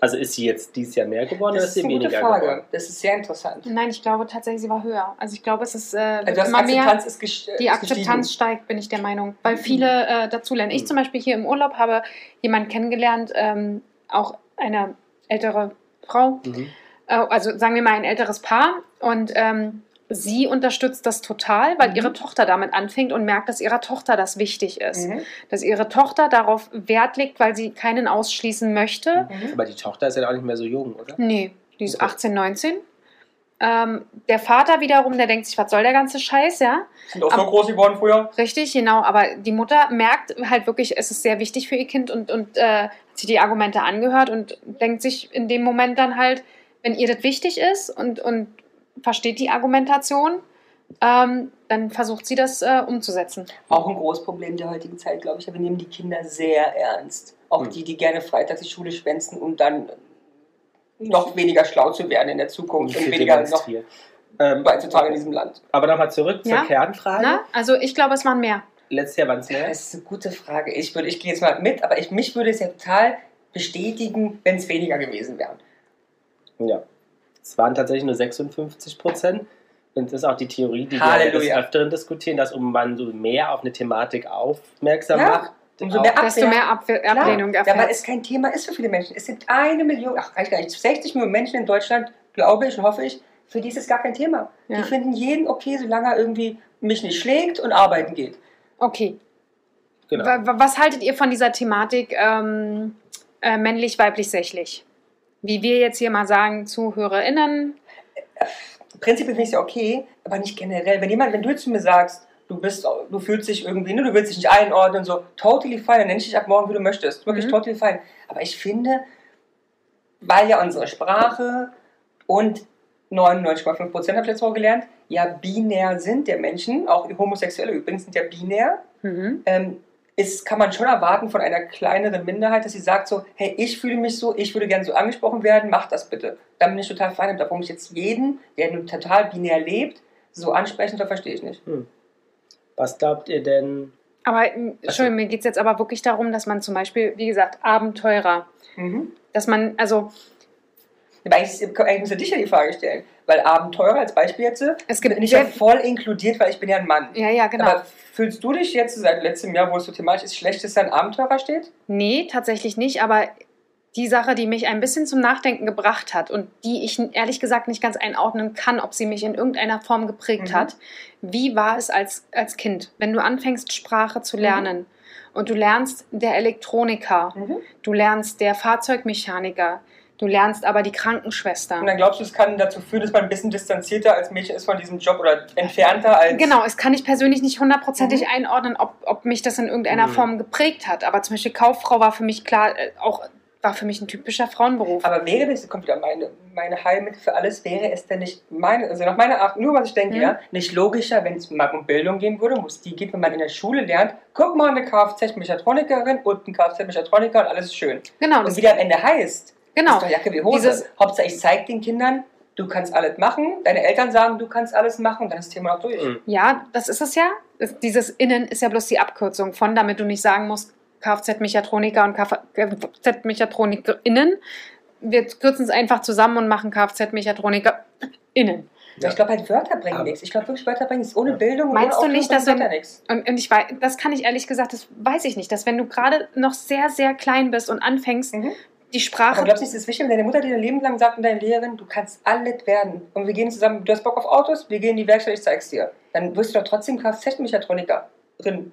Also ist sie jetzt dieses Jahr mehr geworden oder Das ist ist sie weniger Frage. geworden? Das ist sehr interessant. Nein, ich glaube tatsächlich, sie war höher. Also ich glaube, es ist äh, Also immer mehr. Die ist Akzeptanz steigt, bin ich der Meinung, weil viele äh, dazulernen. Ich Mhm. zum Beispiel hier im Urlaub habe jemanden kennengelernt, ähm, auch eine ältere Frau, Mhm. äh, also sagen wir mal ein älteres Paar und ähm, sie unterstützt das total, weil Mhm. ihre Tochter damit anfängt und merkt, dass ihrer Tochter das wichtig ist. Mhm. Dass ihre Tochter darauf Wert legt, weil sie keinen ausschließen möchte. Mhm. Aber die Tochter ist ja auch nicht mehr so jung, oder? Nee, die ist Okay. 18, 19. Ähm, der Vater wiederum, der denkt sich, was soll der ganze Scheiß, ja? Sind auch so groß geworden früher. Richtig, genau. Aber die Mutter merkt halt wirklich, es ist sehr wichtig für ihr Kind und, und äh, hat sich die Argumente angehört und denkt sich in dem Moment dann halt, wenn ihr das wichtig ist und, und versteht die Argumentation, ähm, dann versucht sie das äh, umzusetzen. Auch ein großes Problem der heutigen Zeit, glaube ich. Wir nehmen die Kinder sehr ernst. Auch Mhm. die, die gerne freitags die Schule schwänzen, um dann noch weniger schlau zu werden in der Zukunft und weniger noch. Ähm, heutzutage in diesem Land. aber nochmal zurück Ja? zur Kernfrage. Na? Also ich glaube, es waren mehr. Letztes Jahr waren es mehr. Das ist eine gute Frage. Ich, würde, ich gehe jetzt mal mit, aber ich, mich würde es ja total bestätigen, wenn es weniger gewesen wären. Ja. Es waren tatsächlich nur 56 Prozent. Und das ist auch die Theorie, die wir Halleluja. des Öfteren diskutieren, dass um man so mehr auf eine Thematik aufmerksam Ja, macht, umso mehr Desto Abwehr. mehr Abwehr, Klar. Ablehnung Ja, weil erfährt. es kein Thema ist für viele Menschen. Es gibt eine Million, ach, reicht gar nicht, 60 Millionen Menschen in Deutschland, glaube ich und hoffe ich, für die ist es gar kein Thema. Ja. Die finden jeden okay, solange er irgendwie mich nicht schlägt und arbeiten geht. Okay. genau. Wa- wa- Was haltet ihr von dieser Thematik ähm, äh, männlich, weiblich, sächlich? Wie wir jetzt hier mal sagen, ZuhörerInnen, Prinzipiell finde ich es ja okay, aber nicht generell. Wenn jemand, wenn du zu mir sagst, du bist, du fühlst dich irgendwie, ne, du willst dich nicht einordnen so, totally fine, dann nenne ich dich ab morgen, wie du möchtest. Wirklich Mhm. totally fine. Aber ich finde, weil ja unsere Sprache und 99,5% habe ich letztes Mal gelernt, ja binär sind der Menschen, auch Homosexuelle übrigens sind ja binär, mhm. ähm, ist, kann man schon erwarten von einer kleineren Minderheit, dass sie sagt so, hey, ich fühle mich so, ich würde gerne so angesprochen werden, mach das bitte. Dann bin ich total fein damit. Warum ich jetzt jeden, der nur total binär lebt, so ansprechen soll, verstehe ich nicht. Was glaubt ihr denn? Aber Entschuldigung, mir geht es jetzt aber wirklich darum, dass man zum Beispiel, wie gesagt, Abenteurer, Mhm. dass man, also Eigentlich, eigentlich müsste dich ja die Frage stellen, weil Abenteurer als Beispiel jetzt, es gibt bin ich ja voll inkludiert, weil ich bin ja ein Mann. ja, ja, genau. Aber fühlst du dich jetzt seit letztem Jahr, wo es so thematisch ist, schlecht, dass da ein Abenteurer steht? Nee, tatsächlich nicht, aber die Sache, die mich ein bisschen zum Nachdenken gebracht hat und die ich ehrlich gesagt nicht ganz einordnen kann, ob sie mich in irgendeiner Form geprägt Mhm. hat. Wie war es als, als Kind, wenn du anfängst, Sprache zu Mhm. lernen und du lernst der Elektroniker, Mhm. du lernst der Fahrzeugmechaniker, du lernst aber die Krankenschwester. Und dann glaubst du, es kann dazu führen, dass man ein bisschen distanzierter als Mädchen ist von diesem Job oder entfernter als. Genau, es kann ich persönlich nicht hundertprozentig Mhm. einordnen, ob, ob mich das in irgendeiner Mhm. Form geprägt hat. Aber zum Beispiel Kauffrau war für mich klar, äh, auch war für mich ein typischer Frauenberuf. Aber wäre das, kommt wieder meine, meine Heilmittel für alles, wäre es denn nicht, meine, also nach meiner Art, nur was ich denke, Mhm. ja, nicht logischer, wenn es mal um Bildung gehen würde, wo es die geht, wenn man in der Schule lernt, guck mal, eine Kfz-Mechatronikerin und ein Kfz-Mechatroniker und alles ist schön. genau, Und wie der am Ende heißt, genau. ist doch Jacke wie Hose. Dieses- Hauptsache, ich zeige den Kindern, du kannst alles machen, deine Eltern sagen, du kannst alles machen, dann ist das Thema auch durch. Mhm. Ja, das ist es ja. Es- Dieses Innen ist ja bloß die Abkürzung von, damit du nicht sagen musst, Kfz-Mechatroniker und Kfz-MechatronikerInnen. Wir kürzen es einfach zusammen und machen KFZ-MechatronikerInnen. Ja. Ich glaube halt, Wörter bringen Aber- nichts. Ich glaube wirklich, Wörter bringen nichts. Ohne. Bildung und Meinst ohne du nicht, dass wenn- Wörter nichts. Und, und ich weiß, das kann ich ehrlich gesagt, das weiß ich nicht, dass wenn du gerade noch sehr, sehr klein bist und anfängst, Mhm. Die Aber Sprache. glaubst du, es ist wichtig, wenn deine Mutter dir dein Leben lang sagt und deine Lehrerin, du kannst alles werden. Und wir gehen zusammen, du hast Bock auf Autos, wir gehen in die Werkstatt, ich zeig's dir. Dann wirst du doch trotzdem Kfz-Mechatroniker-Rin.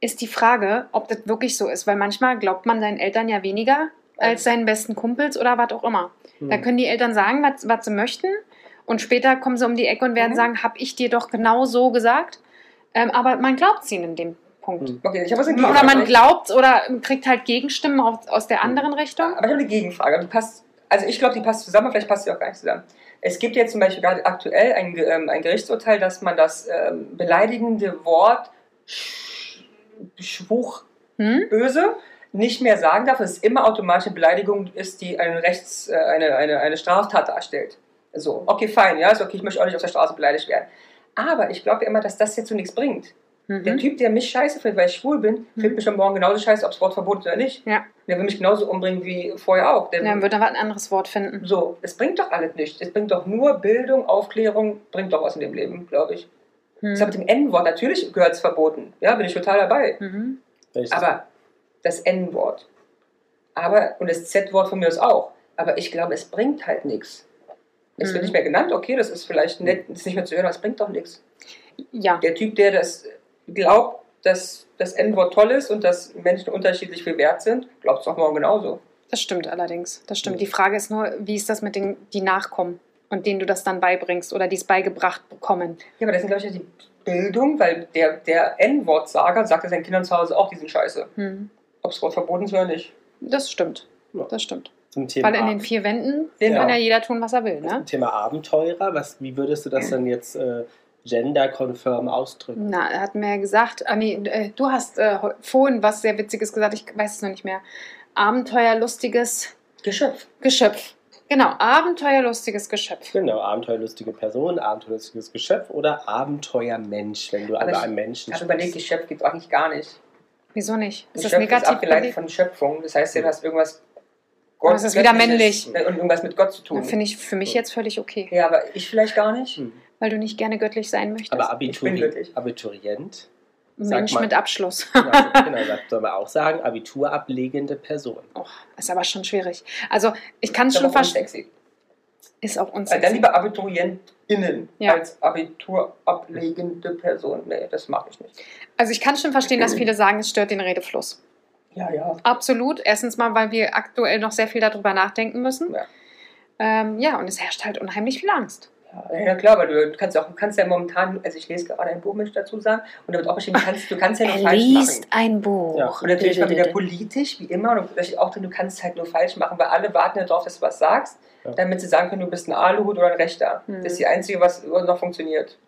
ist die Frage, ob das wirklich so ist, weil manchmal glaubt man seinen Eltern ja weniger als seinen besten Kumpels oder was auch immer. Da Mhm. können die Eltern sagen, was, was sie möchten und später kommen sie um die Ecke und werden Mhm. sagen, hab ich dir doch genau so gesagt. Ähm, aber man glaubt ihnen in dem Punkt. Mhm. Okay, ich habe was Oder man glaubt oder kriegt halt Gegenstimmen aus, der anderen Richtung. Aber ich habe eine Gegenfrage. Die passt, also ich glaube, die passt zusammen, vielleicht passt sie auch gar nicht zusammen. Es gibt jetzt zum Beispiel gerade aktuell ein, ähm, ein Gerichtsurteil, dass man das ähm, beleidigende Wort Sch- Schwuch Hm? böse nicht mehr sagen darf, es immer automatisch eine Beleidigung ist, die eine, Rechts, äh, eine, eine, eine Straftat darstellt. So, okay, fein, ja, ist okay, ich möchte auch nicht auf der Straße beleidigt werden. Aber ich glaube ja immer, dass das jetzt so nichts bringt. Der Mhm. Typ, der mich scheiße findet, weil ich schwul bin, findet mich am Morgen genauso scheiße, ob das Wort verboten ist oder nicht. Ja. Der will mich genauso umbringen wie vorher auch. Der Ja, dann wird aber ein anderes Wort finden. so, es bringt doch alles nichts. Es bringt doch nur Bildung, Aufklärung, bringt doch was in dem Leben, glaube ich. Hm. Das ist mit dem N-Wort, natürlich gehört es verboten. Ja, bin ich total dabei. Mhm. Aber das N-Wort. Aber, und das Z-Wort von mir ist auch. Aber ich glaube, es bringt halt nichts. Es wird Mhm. nicht mehr genannt, okay, das ist vielleicht nett, das ist nicht mehr zu hören, aber es bringt doch nichts. Ja. Der Typ, der das glaubt, dass das N-Wort toll ist und dass Menschen unterschiedlich viel wert sind, glaubt es doch morgen genauso. Das stimmt allerdings. Das stimmt. Die Frage ist nur, wie ist das mit den, die Nachkommen und denen du das dann beibringst oder die es beigebracht bekommen? Ja, aber das ist, glaube ich, die Bildung, weil der, der N-Wort-Sager sagt ja seinen Kindern zu Hause auch, die sind scheiße. Hm. Ob das Wort verboten ist oder nicht. Das stimmt. Ja. Das stimmt. Zum Thema, Weil in den vier Wänden Genau. kann ja jeder tun, was er will, ne? zum Thema Abenteurer, was, wie würdest du das dann jetzt äh, gender-confirm ausdrücken? Na, er hat mir ja gesagt, ah, nee, äh, du hast äh, vorhin was sehr Witziges gesagt, ich weiß es noch nicht mehr. Abenteuerlustiges Geschöpf. Geschöpf. Genau, abenteuerlustiges Geschöpf. Genau, abenteuerlustige Person, abenteuerlustiges Geschöpf oder Abenteuermensch, wenn du Aber über einen Menschen Ich habe überlegt, Geschöpf gibt es eigentlich gar nicht. Wieso nicht? Ist das Geschöpf ist negativ? abgeleitet von Schöpfung. Das heißt, du hast irgendwas Aber es ist wieder männlich. Und irgendwas mit Gott zu tun. Finde ich für mich jetzt völlig okay, ja, aber ich vielleicht gar nicht. Weil du nicht gerne göttlich sein möchtest. Aber Abituri. Abiturient, Mensch mal. mit Abschluss. genau, genau sagt, soll man auch sagen, Abiturablegende Person. Oh, ist aber schon schwierig. Also ich kann Das ist schon verstehen. unsexy. Ist auch Weil dann unsexy. lieber AbiturientInnen Ja. als Abiturablegende Person. Nee, das mag ich nicht. Also ich kann schon verstehen, dass viele sagen, es stört den Redefluss. Ja, ja. Absolut. Erstens mal, weil wir aktuell noch sehr viel darüber nachdenken müssen. Ja. Ähm, ja, und es herrscht halt unheimlich viel Angst. Ja, ja klar, weil du kannst auch, kannst ja momentan, also ich lese gerade ein Buch, möchte ich dazu sagen, und da wird auch beschrieben, du kannst, du kannst ja nur falsch machen. ein Buch. Ja. Und natürlich mal wieder politisch, wie immer, und da steht auch drin, du kannst es halt nur falsch machen, weil alle warten ja darauf, dass du was sagst, Ja. damit sie sagen können, du bist ein Aluhut oder ein Rechter. Hm. Das ist die einzige, was noch funktioniert.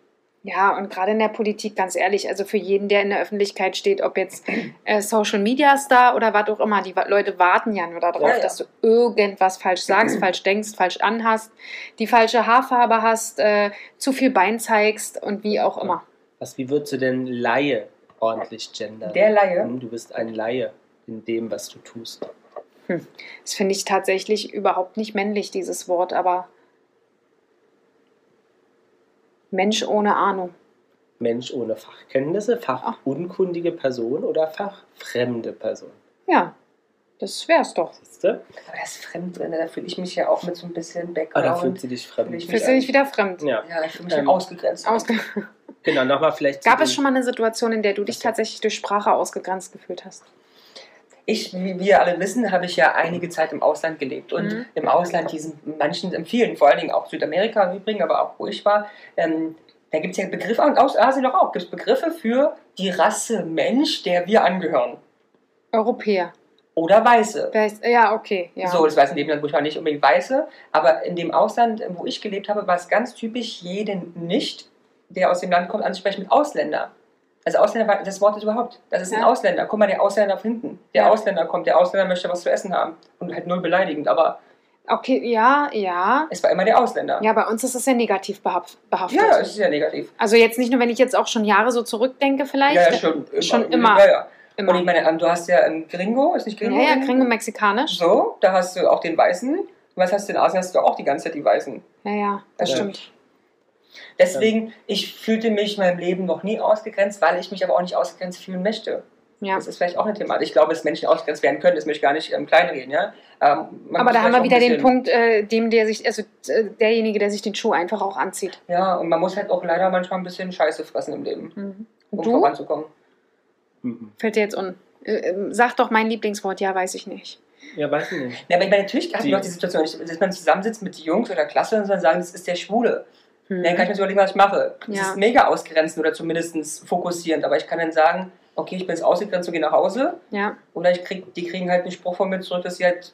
Ja, und gerade in der Politik, ganz ehrlich, also für jeden, der in der Öffentlichkeit steht, ob jetzt äh, Social Media Star oder was auch immer, die Leute warten ja nur darauf, Ja, ja. dass du irgendwas falsch sagst, *clears throat* falsch denkst, falsch anhast, die falsche Haarfarbe hast, äh, zu viel Bein zeigst und wie auch immer. Was, wie würdest du denn Laie ordentlich gendern? Der Laie, Hm, Du bist ein Laie in dem, was du tust. Das finde ich tatsächlich überhaupt nicht männlich, dieses Wort, aber Mensch ohne Ahnung. Mensch ohne Fachkenntnisse, fachunkundige Person oder fachfremde Person. Ja, das wär's doch. Siehst du? aber das ist fremd drin, da fühle ich mich ja auch mit so ein bisschen Ah, da Background. fühlt sie dich fremd. Fühl ich Fühlst du dich wieder fremd? Ja, ja, ich fühle mich Ähm, ausgegrenzt. Ausge genau, nochmal vielleicht. Gab es schon mal eine Situation, in der du dich tatsächlich durch Sprache ausgegrenzt gefühlt hast? Ich, wie wir alle wissen, habe ich ja einige Zeit im Ausland gelebt. Und Mhm. im Ausland, diesen manchen, vielen, vor allen Dingen auch Südamerika im Übrigen, aber auch wo ich war, ähm, da gibt es ja Begriffe, und aus Asien doch auch, gibt es Begriffe für die Rasse Mensch, der wir angehören. Europäer. Oder Weiße. Wer ist- Ja, okay. Ja. So, das weiß in dem Land, wo ich war, nicht unbedingt Weiße, aber in dem Ausland, wo ich gelebt habe, war es ganz typisch, jeden nicht, der aus dem Land kommt, anzusprechen mit Ausländer. Also Ausländer, war- das Wort ist überhaupt, das ist ein Ja. Ausländer. Guck mal, der Ausländer auf hinten. Der Ja. Ausländer kommt, der Ausländer möchte was zu essen haben. Und halt null beleidigend, aber Okay, ja, ja. Es war immer der Ausländer. Ja, bei uns ist es ja negativ behaft- behaftet. Ja, es ist ja negativ. also jetzt nicht nur, wenn ich jetzt auch schon Jahre so zurückdenke vielleicht. Ja, ja, schon immer. Schon immer. Ja, ja. Immer. Und ich meine, du hast ja ähm, Gringo, ist nicht Gringo? ja, ja, Gringo mexikanisch. So, da hast du auch den Weißen. Was hast du in Asien? Hast du auch die ganze Zeit die Weißen. Ja, ja, das Ja. stimmt. Deswegen, ich fühlte mich in meinem Leben noch nie ausgegrenzt, weil ich mich aber auch nicht ausgegrenzt fühlen möchte. Ja. Das ist vielleicht auch eine Thema. Ich glaube, dass Menschen ausgegrenzt werden können, das möchte ich gar nicht ähm, kleinreden, ja. Ähm, Aber da haben wir wieder ein den Punkt, äh, dem der sich, also äh, derjenige, der sich den Schuh einfach auch anzieht. Ja, und man muss halt auch leider manchmal ein bisschen Scheiße fressen im Leben, Mhm. um Du? voranzukommen. Mhm. Fällt dir jetzt un. Äh, ähm, sag doch mein Lieblingswort, ja, weiß ich nicht. Ja, weiß ich nicht. Ja, aber ich meine, natürlich hat Die- man auch die Situation, dass man zusammensitzt mit Jungs oder Klasse und dann sagen, das ist der Schwule. Hm. Dann kann ich mir so überlegen, was ich mache. Das Ja. ist mega ausgrenzend oder zumindest fokussierend, aber ich kann dann sagen, okay, ich bin jetzt ausgegrenzt und gehe nach Hause Ja, oder ich krieg, die kriegen halt einen Spruch von mir zurück, dass sie halt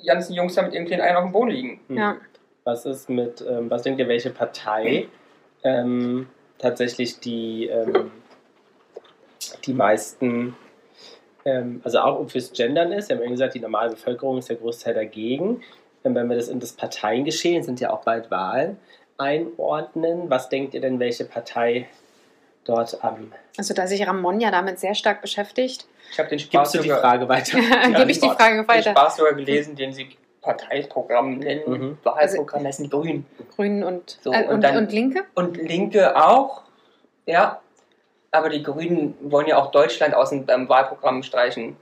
die ganzen Jungs da mit ihrem kleinen Einen auf dem Boden liegen. Hm. ja. Was ist mit, ähm, was denkt ihr, welche Partei ähm, tatsächlich die, ähm, die meisten, ähm, also auch fürs Gendern ist? Wir haben ja gesagt, die normale Bevölkerung ist der Großteil dagegen. Wenn wir das in das Parteiengeschehen, sind ja auch bald Wahlen, einordnen, was denkt ihr denn, welche Partei dort am. Also da sich Ramon ja damit sehr stark beschäftigt, Ich habe den Gibst Spaß die sogar- Frage weiter? *laughs* gebe ich die Frage den weiter. Spaß sogar gelesen, den sie Parteiprogramm nennen. Mhm. Wahlprogramm, das sind die Grünen. Grünen und, So, äh, und und, dann- und Linke? Und Linke auch, ja. Aber die Grünen wollen ja auch Deutschland aus dem ähm, Wahlprogramm streichen.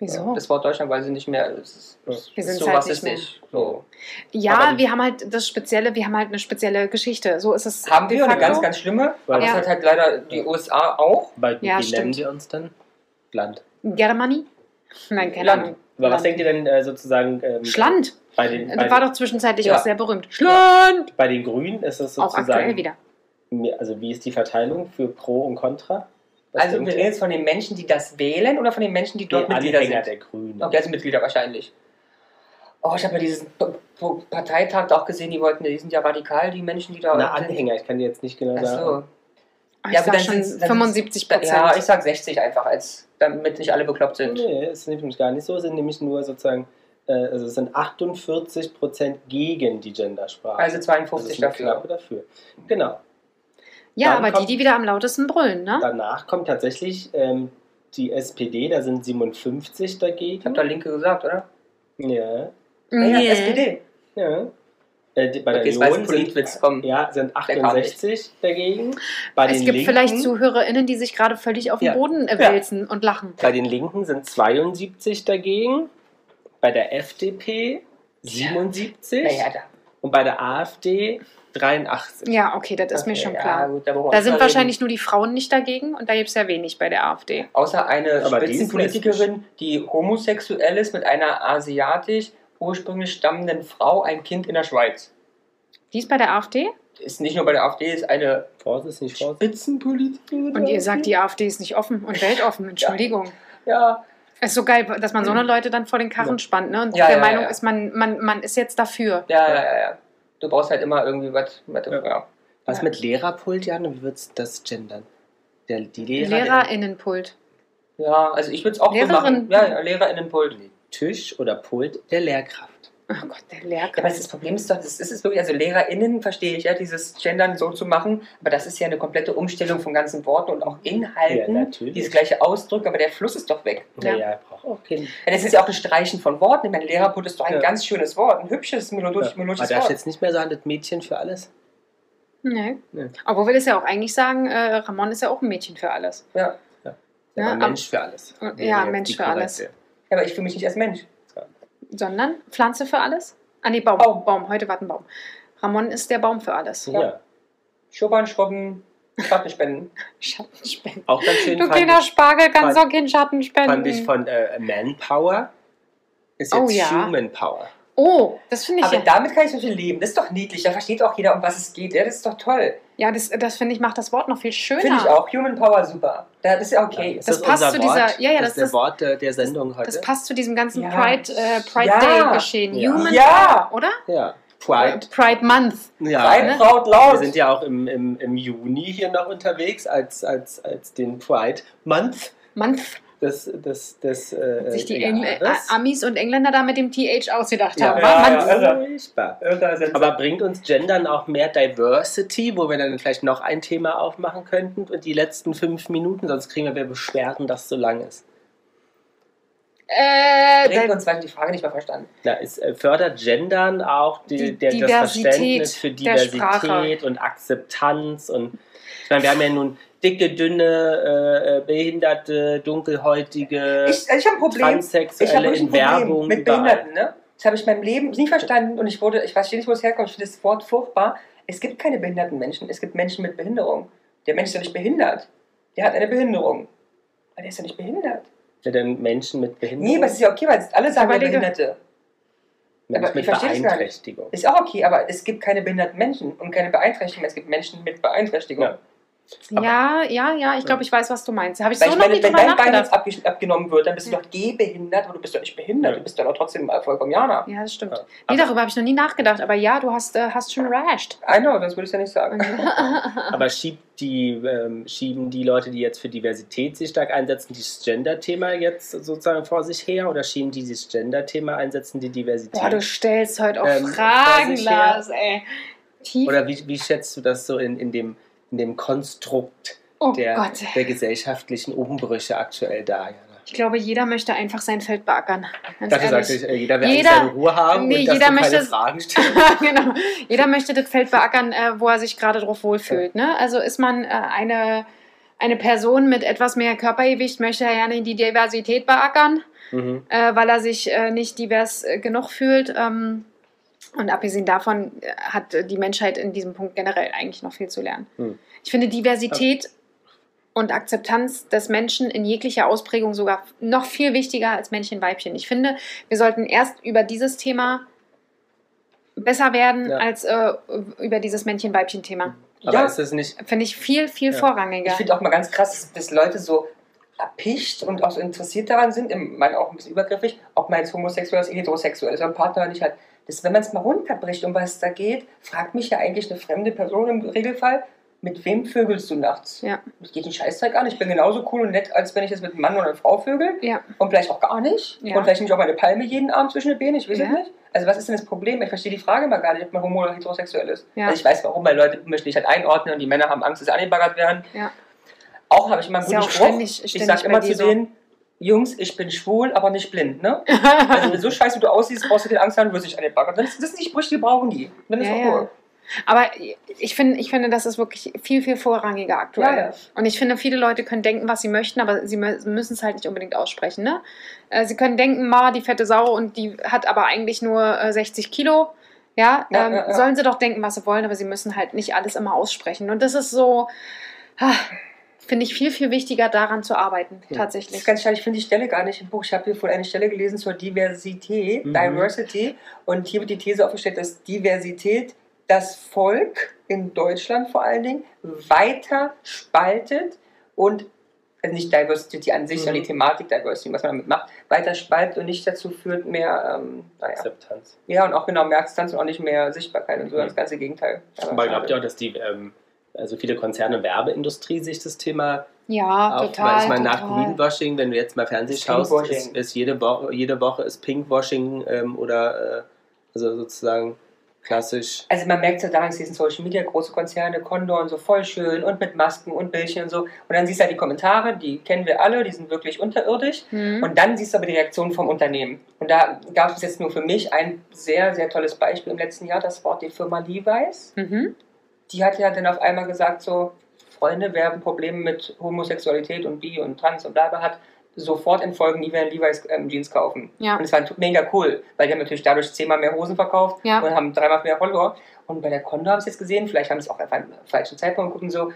Wieso? Das Wort Deutschland, weil sie nicht mehr. Ist, das Wir ist sind's so halt rassistisch. nicht So. Ja, die- wir haben halt das Spezielle, wir haben halt eine spezielle Geschichte. So ist es. Haben wir eine ganz, ganz schlimme. Aber Ja. das hat halt leider die USA auch. Weil, Ja, wie stimmt. nennen sie uns dann? Land. Germany? Nein, keine Land. Ahnung. Aber was denkt ihr denn äh, sozusagen ähm, Schland. bei den, bei, Das war doch zwischenzeitlich Ja. auch sehr berühmt. Schland! bei den Grünen? Ist das Auch aktuell sozusagen wieder. Also wie ist die Verteilung für Pro und Contra? Also wir reden jetzt von den Menschen, die das wählen oder von den Menschen, die die dort Mitglieder Anhänger sind? der Grünen. Okay, also Mitglieder wahrscheinlich. Oh, ich habe ja diesen P- P- Parteitag auch gesehen, die wollten, die sind ja radikal, die Menschen, die da. Na, Anhänger, ich kann dir jetzt nicht genau Ach sagen. so. Ich Ja, aber sag dann schon dann 75 Prozent. Ja, ich sag 60 einfach, als damit nicht alle bekloppt sind. Nee, ist nämlich gar nicht so, es sind nämlich nur sozusagen, äh, also es sind 48% gegen die Gendersprache. Also das 52 ist eine dafür. Dafür. Genau. Ja, dann aber die, kommt- die wieder am lautesten brüllen, ne? Danach kommt tatsächlich ähm, die SPD, da sind 57 Ich habe dagegen. da Linke gesagt, oder? Ja, Ja, ja, Nee. SPD. ja. Äh, die, bei der Okay, weiß Union sind, ja, sind Der kam 68 dagegen. Bei Es den gibt Linken, vielleicht ZuhörerInnen, die sich gerade völlig auf den Ja. Boden äh, Ja. wälzen und lachen. Bei den Linken sind 72 dagegen. Bei der FDP 77. Naja, da. Und bei der AfD 83. Ja, okay, das ist mir Okay, schon ja, klar. gut, da Da sind wahrscheinlich nur die Frauen nicht dagegen und da gibt es ja wenig bei der AfD. Außer eine Aber die Spitzenpolitikerin, die homosexuell ist mit einer asiatisch ursprünglich stammenden Frau, ein Kind in der Schweiz. Die ist bei der AfD? Ist nicht nur bei der AfD, ist eine Vorsicht, nicht Vorsicht. Spitzenpolitikerin. Und ihr sagt, die AfD ist nicht offen und *laughs* weltoffen. Entschuldigung. Ja, Es ist so geil, dass man so eine Leute dann vor den Karren Ja. spannt, ne? Und Ja, der ja, Meinung ja. ist, man, man, man ist jetzt dafür. ja, ja, ja, ja. Du brauchst halt immer irgendwie was. was Ja. ja. Was mit Lehrerpult, Jan? Wie würdest du das gendern? Der, die Lehrer, LehrerInnenpult. ja, also ich würde es auch so Lehrerin. machen. Ja, LehrerInnenpult. Tisch oder Pult der Lehrkraft. Oh Gott, der Ja, aber das Problem ist doch, das ist es wirklich, also LehrerInnen verstehe ich ja, dieses Gendern so zu machen, aber das ist ja eine komplette Umstellung von ganzen Worten und auch Ja, Inhalten, natürlich. dieses gleiche Ausdruck, aber der Fluss ist doch weg. Ja. Naja, braucht auch. Ja, das ist ja auch ein Streichen von Worten. Ich meine, Lehrerpult ist doch ein Ja. ganz schönes Wort, ein hübsches, melodisch, Aber melodisches darfst Wort. jetzt nicht mehr sagen, das Mädchen für alles? Nee. Nee. Obwohl wir das ja auch eigentlich sagen, äh, Ramon ist ja auch ein Mädchen für alles. Ja. Ja, aber- Mensch für alles. Ja, Mensch für alles. Ja, aber ich fühle mich nicht als Mensch. Sondern Pflanze für alles? Ah, nee, Baum. Baum. Baum. Heute war ein Baum. Ramon ist der Baum für alles. Ja. Schubbern, schrubben, Schatten spenden. Schattenspenden. *laughs* Auch ganz schön Du kleiner Spargel kannst fand- doch keinen Schatten spenden. fand ich von äh, Manpower. Ist Oh jetzt ja. Human Power. oh, das finde ich Aber ja. damit kann ich so viel leben. Das ist doch niedlich. Da versteht auch jeder, um was es geht. Ja, das ist doch toll. Ja, das, das finde ich, macht das Wort noch viel schöner. Finde ich auch. Human Power super. Ja, das ist ja okay. Ist Das passt unser zu dieser- Wort? ja, ja, das das ist der Wort der, der Sendung heute. Das passt zu diesem ganzen Ja. Pride, äh, Pride Ja. Day Geschehen. Ja. Human Ja. Power, oder? ja. Pride. Pride Month. Ja. Ein ne? Braut Wir laut. sind ja auch im, im, im Juni hier noch unterwegs als, als, als den Pride Month. Month. Des, des, des äh, Sich die Jahres. Engl äh, Amis und Engländer da mit dem TH ausgedacht Ja, haben. ja, ja. Irre sind Aber bringt uns Gendern auch mehr Diversity, wo wir dann vielleicht noch ein Thema aufmachen könnten und die letzten fünf Minuten, sonst kriegen wir Beschwerden, dass es so lang ist. Äh, bringt uns, weil ich die Frage nicht mehr verstanden. Na, es äh, fördert Gendern auch die, Die der, das Verständnis für. Diversität und Akzeptanz und ich meine, wir haben ja nun dicke, dünne, äh, äh, behinderte, dunkelhäutige, Ich, also ich habe ein Problem. Ich transsexuelle habe wirklich in ein Problem Werbung mit überall. Behinderten. Ne? Das habe ich in meinem Leben nie verstanden und ich wurde, ich weiß nicht, wo es herkommt. Ich finde das Wort furchtbar. Es gibt keine behinderten Menschen. Es gibt Menschen mit Behinderung. Der Mensch ist ja nicht behindert. Der hat eine Behinderung. Aber der ist ja nicht behindert. Ja, denn Menschen mit Behinderung, Nee, aber es ist ja okay, weil alle sagen ja Behinderte. Menschen aber mit ich. Beeinträchtigung. Ist auch okay, aber es gibt keine behinderten Menschen und keine Beeinträchtigungen. Es gibt Menschen mit Beeinträchtigung. Ja. Ja, ja, ja, ich glaube, ich weiß, was du meinst. Habe ich Weil so ich noch meine, wenn dein Bein jetzt abge abgenommen wird, dann bist du Ja. doch gehbehindert, aber du bist doch nicht behindert. Ja. Du bist doch noch trotzdem vollkommen Jana. Ja, das stimmt. Ja. Nee, darüber habe ich noch nie nachgedacht, aber ja, du hast, äh, hast schon rashed. I know, sonst würde ich es ja nicht sagen. *laughs* Aber schiebt die, ähm, schieben die Leute, die jetzt für Diversität sich stark einsetzen, dieses Gender-Thema jetzt sozusagen vor sich her oder schieben die dieses Gender-Thema einsetzen, die Diversität? Boah, du stellst heute auch Ähm, Fragen. Lars, ey. Tief. oder wie, wie schätzt du das so in, in, dem, in dem Konstrukt oh der, der gesellschaftlichen Umbrüche aktuell da? Jana? Ich glaube, jeder möchte einfach sein Feld beackern. Dachte, ehrlich. äh, jeder will Jeder- seine Ruhe haben nee, und jeder möchte- Fragen *laughs* stellst. genau. Jeder möchte das Feld beackern, äh, wo er sich gerade drauf wohlfühlt. Ne? Also ist man äh, eine, eine Person mit etwas mehr Körpergewicht, möchte er gerne die Diversität beackern, Mhm. äh, weil er sich äh, nicht divers äh, genug fühlt. Ähm, und abgesehen davon äh, hat die Menschheit in diesem Punkt generell eigentlich noch viel zu lernen. Hm. Ich finde Diversität und Akzeptanz des Menschen in jeglicher Ausprägung sogar noch viel wichtiger als Männchen-Weibchen. Ich finde, wir sollten erst über dieses besser werden Ja. als äh, über dieses Männchen-Weibchen-Thema. Aber Ja. ist es nicht. Finde ich viel, viel Ja. vorrangiger. Ich finde auch mal ganz krass, dass Leute so erpicht und auch so interessiert daran sind, im meine auch ein bisschen übergriffig, ob man jetzt homosexuell ist, heterosexuell ist, oder einen Partner nicht hat. Das, wenn man es mal runterbricht, um was da geht, fragt mich ja eigentlich eine fremde Person im Regelfall, mit wem vögelst du nachts? Ja. Das geht den Scheißdreck an. Ich bin genauso cool und nett, als wenn ich jetzt mit einem Mann oder einer Frau vögel. Ja. Und vielleicht auch gar nicht. Ja. Und vielleicht nehme ich auch meine Palme jeden Abend zwischen den Beinen. Ich weiß Ja. es nicht. Also was ist denn das Problem? Ich verstehe die Frage mal gar nicht, ob man homo oder heterosexuell ist. Ja. Also ich weiß warum, weil Leute möchten dich halt einordnen und die Männer haben Angst, dass sie angebaggert werden. Ja. Auch habe ich immer einen guten Spruch. ständig- ich ständig sage bei immer zu denen, Jungs, ich bin schwul, aber nicht blind. Ne? *laughs* Also wenn du so scheiße wie du aussiehst, brauchst du keine Angst haben, du wirst nicht angebaggert. Das, das sind die Sprüche, die brauchen die. Dann ist Ja, auch cool. Aber ich finde, ich finde, das ist wirklich viel, viel vorrangiger aktuell. Ja, ja. Und ich finde, viele Leute können denken, was sie möchten, aber sie mü- müssen es halt nicht unbedingt aussprechen. Ne? Äh, Sie können denken, ma, die fette Sau und die hat aber eigentlich nur äh, 60 Kilo. Ja, Ja, ähm, sollen sie doch denken, was sie wollen, aber sie müssen halt nicht alles immer aussprechen. Und das ist so, ah, finde ich viel, viel wichtiger, daran zu arbeiten, Ja. Das tatsächlich. ist ganz schade, ich finde die Stelle gar nicht im Buch. Ich habe hier vorhin eine Stelle gelesen zur Diversität, Mhm. Diversity. Und hier wird die These aufgestellt, dass Diversität das Volk in Deutschland vor allen Dingen weiter spaltet und also nicht Diversity an sich, Mhm. sondern die Thematik Diversity, was man damit macht, weiter spaltet und nicht dazu führt, mehr, ähm, naja. Akzeptanz. Ja, und auch genau mehr Akzeptanz und auch nicht mehr Sichtbarkeit und so, Mhm. das ganze Gegenteil. Aber glaubt ihr auch, dass die, ähm, also viele Konzerne und Werbeindustrie sich das Thema Ja, auch, total. weil ich meine, nach. Greenwashing, wenn du jetzt mal Fernsehen schaust, ist, ist jede, Woche, jede Woche ist Pinkwashing ähm, oder äh, also sozusagen klassisch. Also man merkt ja daran, es sind Social Media, große Konzerne, Condor und so voll schön und mit Masken und Bildchen und so. Und dann siehst du halt die Kommentare, die kennen wir alle, die sind wirklich unterirdisch. Hm. Und dann siehst du aber die Reaktion vom Unternehmen. Und da gab es jetzt nur für mich ein sehr, sehr tolles Beispiel im letzten Jahr, das war die Firma Levi's. Mhm. Die hat ja dann auf einmal gesagt so, Freunde, wer ein Problem mit Homosexualität und Bi und Trans und bla bla hat, sofort entfolgen, die werden Levi's ähm, Jeans kaufen. Ja. Und es war mega cool, weil die haben natürlich dadurch zehnmal mehr Hosen verkauft Ja. und haben dreimal mehr Follower. Und bei der Kondo haben sie es jetzt gesehen, vielleicht haben sie es auch einfach im falschen Zeitpunkt gucken so,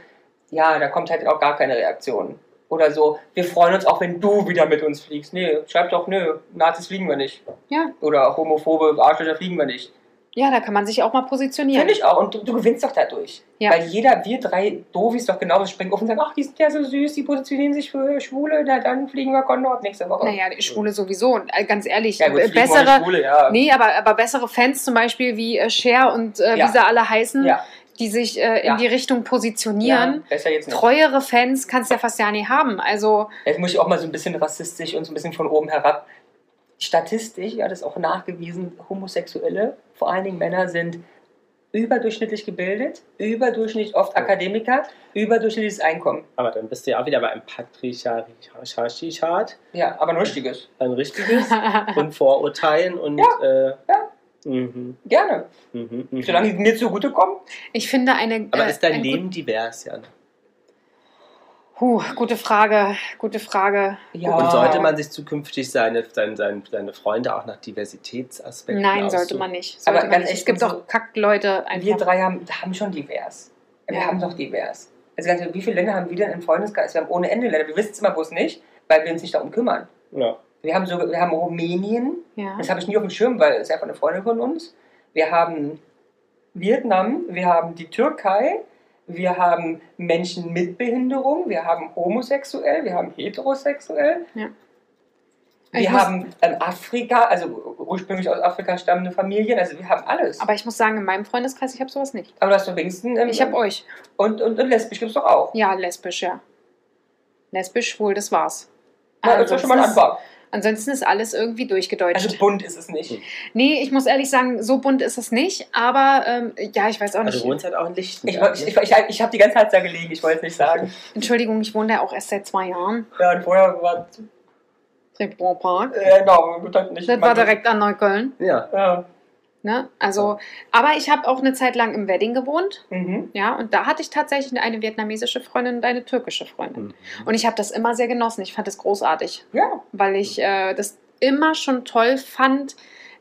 ja, da kommt halt auch gar keine Reaktion. Oder so, wir freuen uns auch, wenn du wieder mit uns fliegst. Nee, schreib doch, nö, Nazis fliegen wir nicht. Ja. Oder homophobe Arschlöcher fliegen wir nicht. Ja, da kann man sich auch mal positionieren. Finde ich auch. Und du, du gewinnst doch dadurch. Ja. Weil jeder, wir drei Doofies doch genauso springen auf und sagen, ach, die sind ja so süß, die positionieren sich für Schwule, na dann fliegen wir Condor nächste Woche. Naja, die Schwule sowieso. Und, äh, Ganz ehrlich, ja, gut, äh, bessere, Schwule, ja. nee, aber, aber bessere Fans zum Beispiel wie äh, Cher und äh, Ja. wie sie alle heißen, Ja. die sich äh, in Ja. die Richtung positionieren. Ja, nicht. Treuere Fans kannst du ja fast ja nie haben. Also, Jetzt muss ich auch mal so ein bisschen rassistisch und so ein bisschen von oben herab. Statistisch, ja, das ist auch nachgewiesen, Homosexuelle, vor allen Dingen Männer, sind überdurchschnittlich gebildet, überdurchschnittlich oft Akademiker, überdurchschnittliches Einkommen. Aber dann bist du ja auch wieder bei einem Patriarchat, Ja, aber ein richtiges. ein richtiges *laughs* und Vorurteilen und. Ja, äh, ja. Mhm, Gerne. mhm, mhm. Solange die mir zugutekommen. ich finde eine. Aber äh, ist dein ein Leben divers, Jan? Puh, gute Frage. Gute Frage. Ja. Und sollte man sich zukünftig seine, seine, seine, seine Freunde auch nach Diversitätsaspekten Nein, sollte aussuchen? man nicht. Aber Sollte man ganz nicht. echt, Es gibt unsere- auch Kackleute Wir einfach. drei haben, haben schon divers. Wir Ja. haben doch divers. Also ganz ehrlich, wie viele Länder haben wir denn im Freundeskreis? Wir haben ohne Ende Länder. Wir wissen es immer bloß nicht, weil wir uns nicht darum kümmern. Ja. Wir haben, so, wir haben Rumänien, Ja. das habe ich nie auf dem Schirm, weil es ist einfach eine Freundin von uns. Wir haben Vietnam, wir haben die Türkei, wir haben Menschen mit Behinderung, wir haben homosexuell, wir haben heterosexuell. Ja. Wir Ich haben ähm, Afrika, also ursprünglich aus Afrika stammende Familien, also wir haben alles. Aber ich muss sagen, in meinem Freundeskreis, ich habe sowas nicht. Aber du hast doch wenigstens. Ähm, Ich habe euch. Und, und, und lesbisch gibt es doch auch. Ja, lesbisch, ja. Lesbisch, schwul, das war's. Ja, das ist doch schon mal ein Anfang. Ansonsten ist alles irgendwie durchgedeutscht. Also bunt ist es nicht. nee, ich muss ehrlich sagen, so bunt ist es nicht, aber ähm, ja, ich weiß auch Also nicht. du wohnst halt auch in Ich, Lichtenberg. ich, ich, ich, ich habe die ganze Zeit da gelegen, ich wollte es nicht sagen. Entschuldigung, ich wohne da auch erst seit zwei Jahren. Ja, und vorher war Treptower Park. äh, genau, halt nicht. Das war direkt an Neukölln. ja. Ja. Ne? Also, aber ich habe auch eine Zeit lang im Wedding gewohnt. Mhm. Ja, und da hatte ich tatsächlich eine vietnamesische Freundin und eine türkische Freundin. Mhm. Und ich habe das immer sehr genossen. Ich fand das großartig, Ja. weil ich äh, das immer schon toll fand,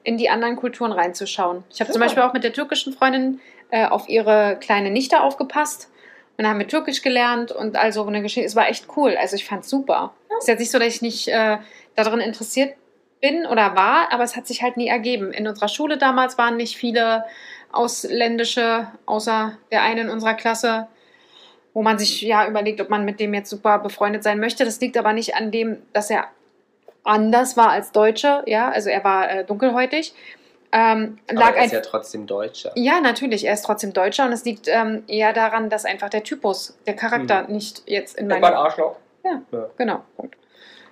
in die anderen Kulturen reinzuschauen. Ich habe zum. Beispiel auch mit der türkischen Freundin äh, auf ihre kleine Nichte aufgepasst. Und da haben wir Türkisch gelernt und also eine Geschichte. Es war echt cool. Also ich fand es super. Es ist jetzt nicht so, dass ich nicht äh, darin interessiert bin oder war, aber es hat sich halt nie ergeben. In unserer Schule damals waren nicht viele ausländische, außer der eine in unserer Klasse, wo man sich ja überlegt, ob man mit dem jetzt super befreundet sein möchte. Das liegt aber nicht an dem, dass er anders war als Deutsche, ja, also er war äh, dunkelhäutig. Ähm, Aber lag er ist ja trotzdem Deutscher. ja, natürlich, er ist trotzdem Deutscher und es liegt ähm, eher daran, dass einfach der Typus, der Charakter Mhm. nicht jetzt in Das war ein meinem. Arschloch. Genau, Punkt.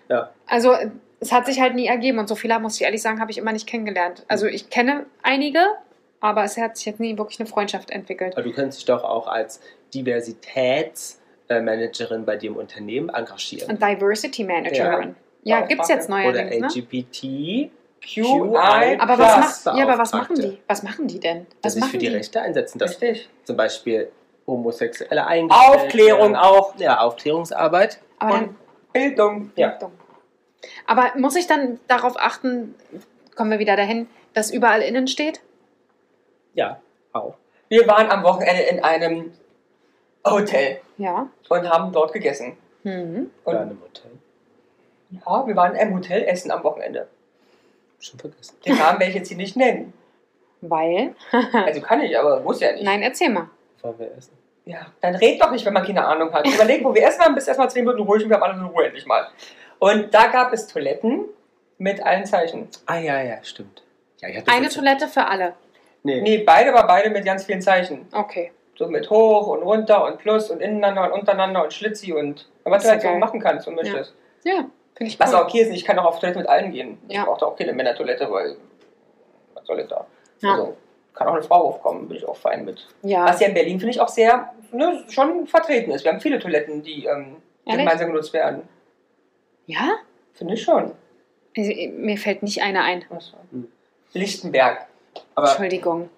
Ja. Also es hat sich halt nie ergeben und so viele, muss ich ehrlich sagen, habe ich immer nicht kennengelernt. Also ich kenne einige, aber es hat sich jetzt nie wirklich eine Freundschaft entwickelt. Aber du könntest dich doch auch als Diversitätsmanagerin bei dir im Unternehmen engagieren. Und Diversity Managerin. Ja, Ja, gibt es jetzt Oder neuerdings, ne? LGBT. QI. Aber was, macht, ja, aber was machen die? Was machen die denn? dass Was sich für die die? Rechte einsetzen, dass Richtig. zum Beispiel Homosexuelle eingestellt Aufklärung auch. Ja, Aufklärungsarbeit. Aber dann, Und Bildung. Ja. Dumm. Aber muss ich dann darauf achten, kommen wir wieder dahin, dass überall innen steht? Ja, auch. Wir waren am Wochenende in einem Hotel Ja. und haben dort gegessen. Mhm. Oder in Und einem Hotel. ja, wir waren im Hotel essen am Wochenende. Schon vergessen. Den Namen werde ich jetzt hier nicht nennen. Weil? *laughs* Also kann ich, aber muss ja nicht. Nein, erzähl mal. Wollen wir essen? Ja, dann red doch nicht, wenn man keine Ahnung hat. Überleg, wo wir essen haben, bis erstmal 10 Minuten ruhig und wir haben alle in Ruhe endlich mal. Und da gab es Toiletten mit allen Zeichen. Ah, ja, ja, stimmt. Ja, ich Eine Toilette für alle. Nee, Nee, beide, aber beide mit ganz vielen Zeichen. Okay. So mit hoch und runter und plus und ineinander und untereinander und Schlitzi und was du halt ja so machen kannst und möchtest. Ja, finde ich Was cool. auch okay ist, ich kann auch auf Toilette mit allen gehen. Ich Ja. brauche da auch keine Männertoilette, weil was soll ich da? Ja. Also, kann auch eine Frau aufkommen, bin ich auch fein mit. Ja. Was ja in Berlin, finde ich, auch sehr ne, schon vertreten ist. Wir haben viele Toiletten, die ähm, gemeinsam genutzt werden. Ja? Finde ich schon. Also, Mir fällt nicht eine ein. Hm. Lichtenberg. aber, Entschuldigung.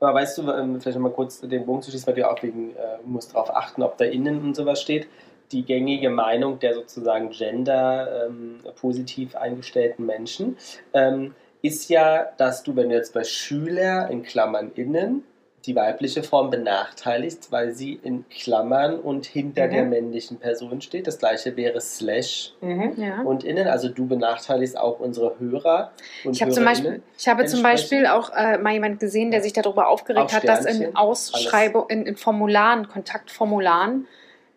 aber weißt du, ähm, vielleicht nochmal kurz den Bogen zu schließen, weil du ja auch wegen, äh, musst darauf achten, ob da innen und sowas steht. Die gängige Meinung der sozusagen gender-positiv eingestellten Menschen ähm, ist ja, dass du, wenn du jetzt bei Schüler in Klammern innen die weibliche Form benachteiligst, weil sie in Klammern und hinter Mhm. der männlichen Person steht. Das gleiche wäre Slash Mhm. Ja. und innen. Also du benachteiligst auch unsere Hörer und Ich habe zum. Beispiel, ich habe zum. Beispiel auch äh, mal jemand gesehen, der sich darüber aufgeregt hat, dass in Ausschreibung, in, in Formularen, Kontaktformularen,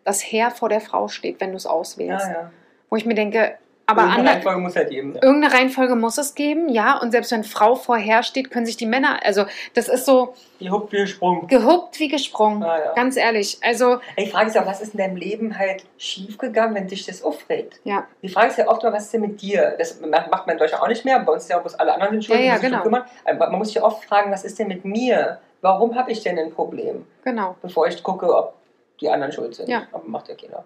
das Herr vor der Frau steht, wenn du es auswählst. Ja, ja. Wo ich mir denke, Aber Irgendeine Reihenfolge muss halt geben. irgendeine Reihenfolge muss es geben, ja. Und selbst wenn Frau vorher steht, können sich die Männer, also das ist so Hupf wie Sprung. gehuppt wie gesprungen. Ah, ja. Ganz ehrlich. Also, Die Frage ist ja, was ist in deinem Leben halt schiefgegangen, wenn dich das aufregt? ja. Die Frage ist ja oft mal, was ist denn mit dir? Das macht man in Deutschland auch nicht mehr. Bei uns ist ja, muss alle anderen sind schuld, Ja, ja, genau. kümmern. Aber man muss sich ja oft fragen, was ist denn mit mir? Warum habe ich denn ein Problem? Genau. Bevor ich gucke, ob die anderen schuld sind. Ja. Aber macht ja keiner.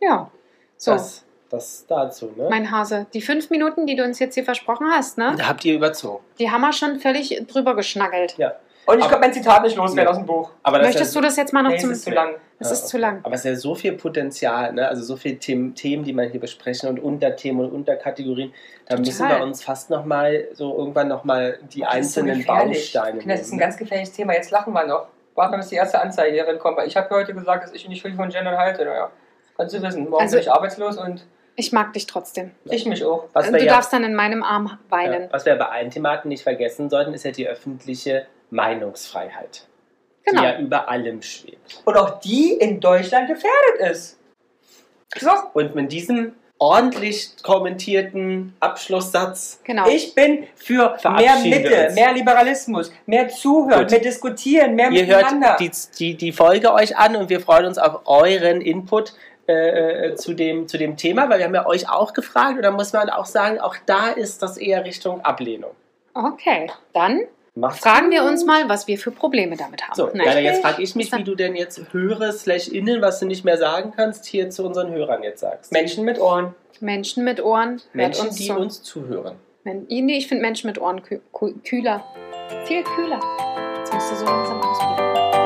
Ja. So, Das, das dazu, ne? mein Hase. Die fünf Minuten, die du uns jetzt hier versprochen hast, ne? Da habt ihr überzogen. Die haben wir schon völlig drüber geschnaggelt. Ja. Und ich Aber- kann mein Zitat nicht loswerden Nee. aus dem Buch. Aber Möchtest ist du das jetzt mal noch Nee, es zum. ist zu lang. Es ist Ja, zu lang. Aber es ist ja so viel Potenzial, ne? also so viele Themen, Themen, die man hier besprechen und Unterthemen und Unterkategorien. Da Total. müssen wir uns fast nochmal so irgendwann nochmal die so einzelnen gefährlich. Bausteine Das ist ein ganz gefährliches Thema. Jetzt lachen wir noch. Warten wir, bis die erste Anzeige hierin kommt. Weil ich habe heute gesagt, dass ich nicht viel von Gendern halte. Naja, kannst du wissen. Morgen Also- bin ich arbeitslos und Ich mag dich trotzdem. ich mich auch. Was du ja, darfst dann in meinem Arm weinen. ja, was wir bei allen Thematen nicht vergessen sollten, ist ja die öffentliche Meinungsfreiheit, Genau. die ja über allem schwebt. Und auch die in Deutschland gefährdet ist. So, Und mit diesem ordentlich kommentierten Abschlusssatz Genau. ich bin für mehr Mitte, mehr Liberalismus, mehr Zuhören, Gut. mehr Diskutieren, mehr Ihr hört miteinander. die, die, die Folge euch an und wir freuen uns auf euren Input äh, zu, dem, zu dem Thema, weil wir haben ja euch auch gefragt und da muss man auch sagen, auch da ist das eher Richtung Ablehnung. Okay, dann Macht's fragen wir uns mal, was wir für Probleme damit haben. So, Ne? Jana, jetzt frage ich mich, wie du denn jetzt höre slash innen, was du nicht mehr sagen kannst, hier zu unseren Hörern jetzt sagst. Menschen mit Ohren. Menschen mit Ohren, Menschen, uns die zu. uns zuhören. Men nee, ich finde Menschen mit Ohren kü kü kühler. Viel kühler. Jetzt musst du so langsam ausprobieren.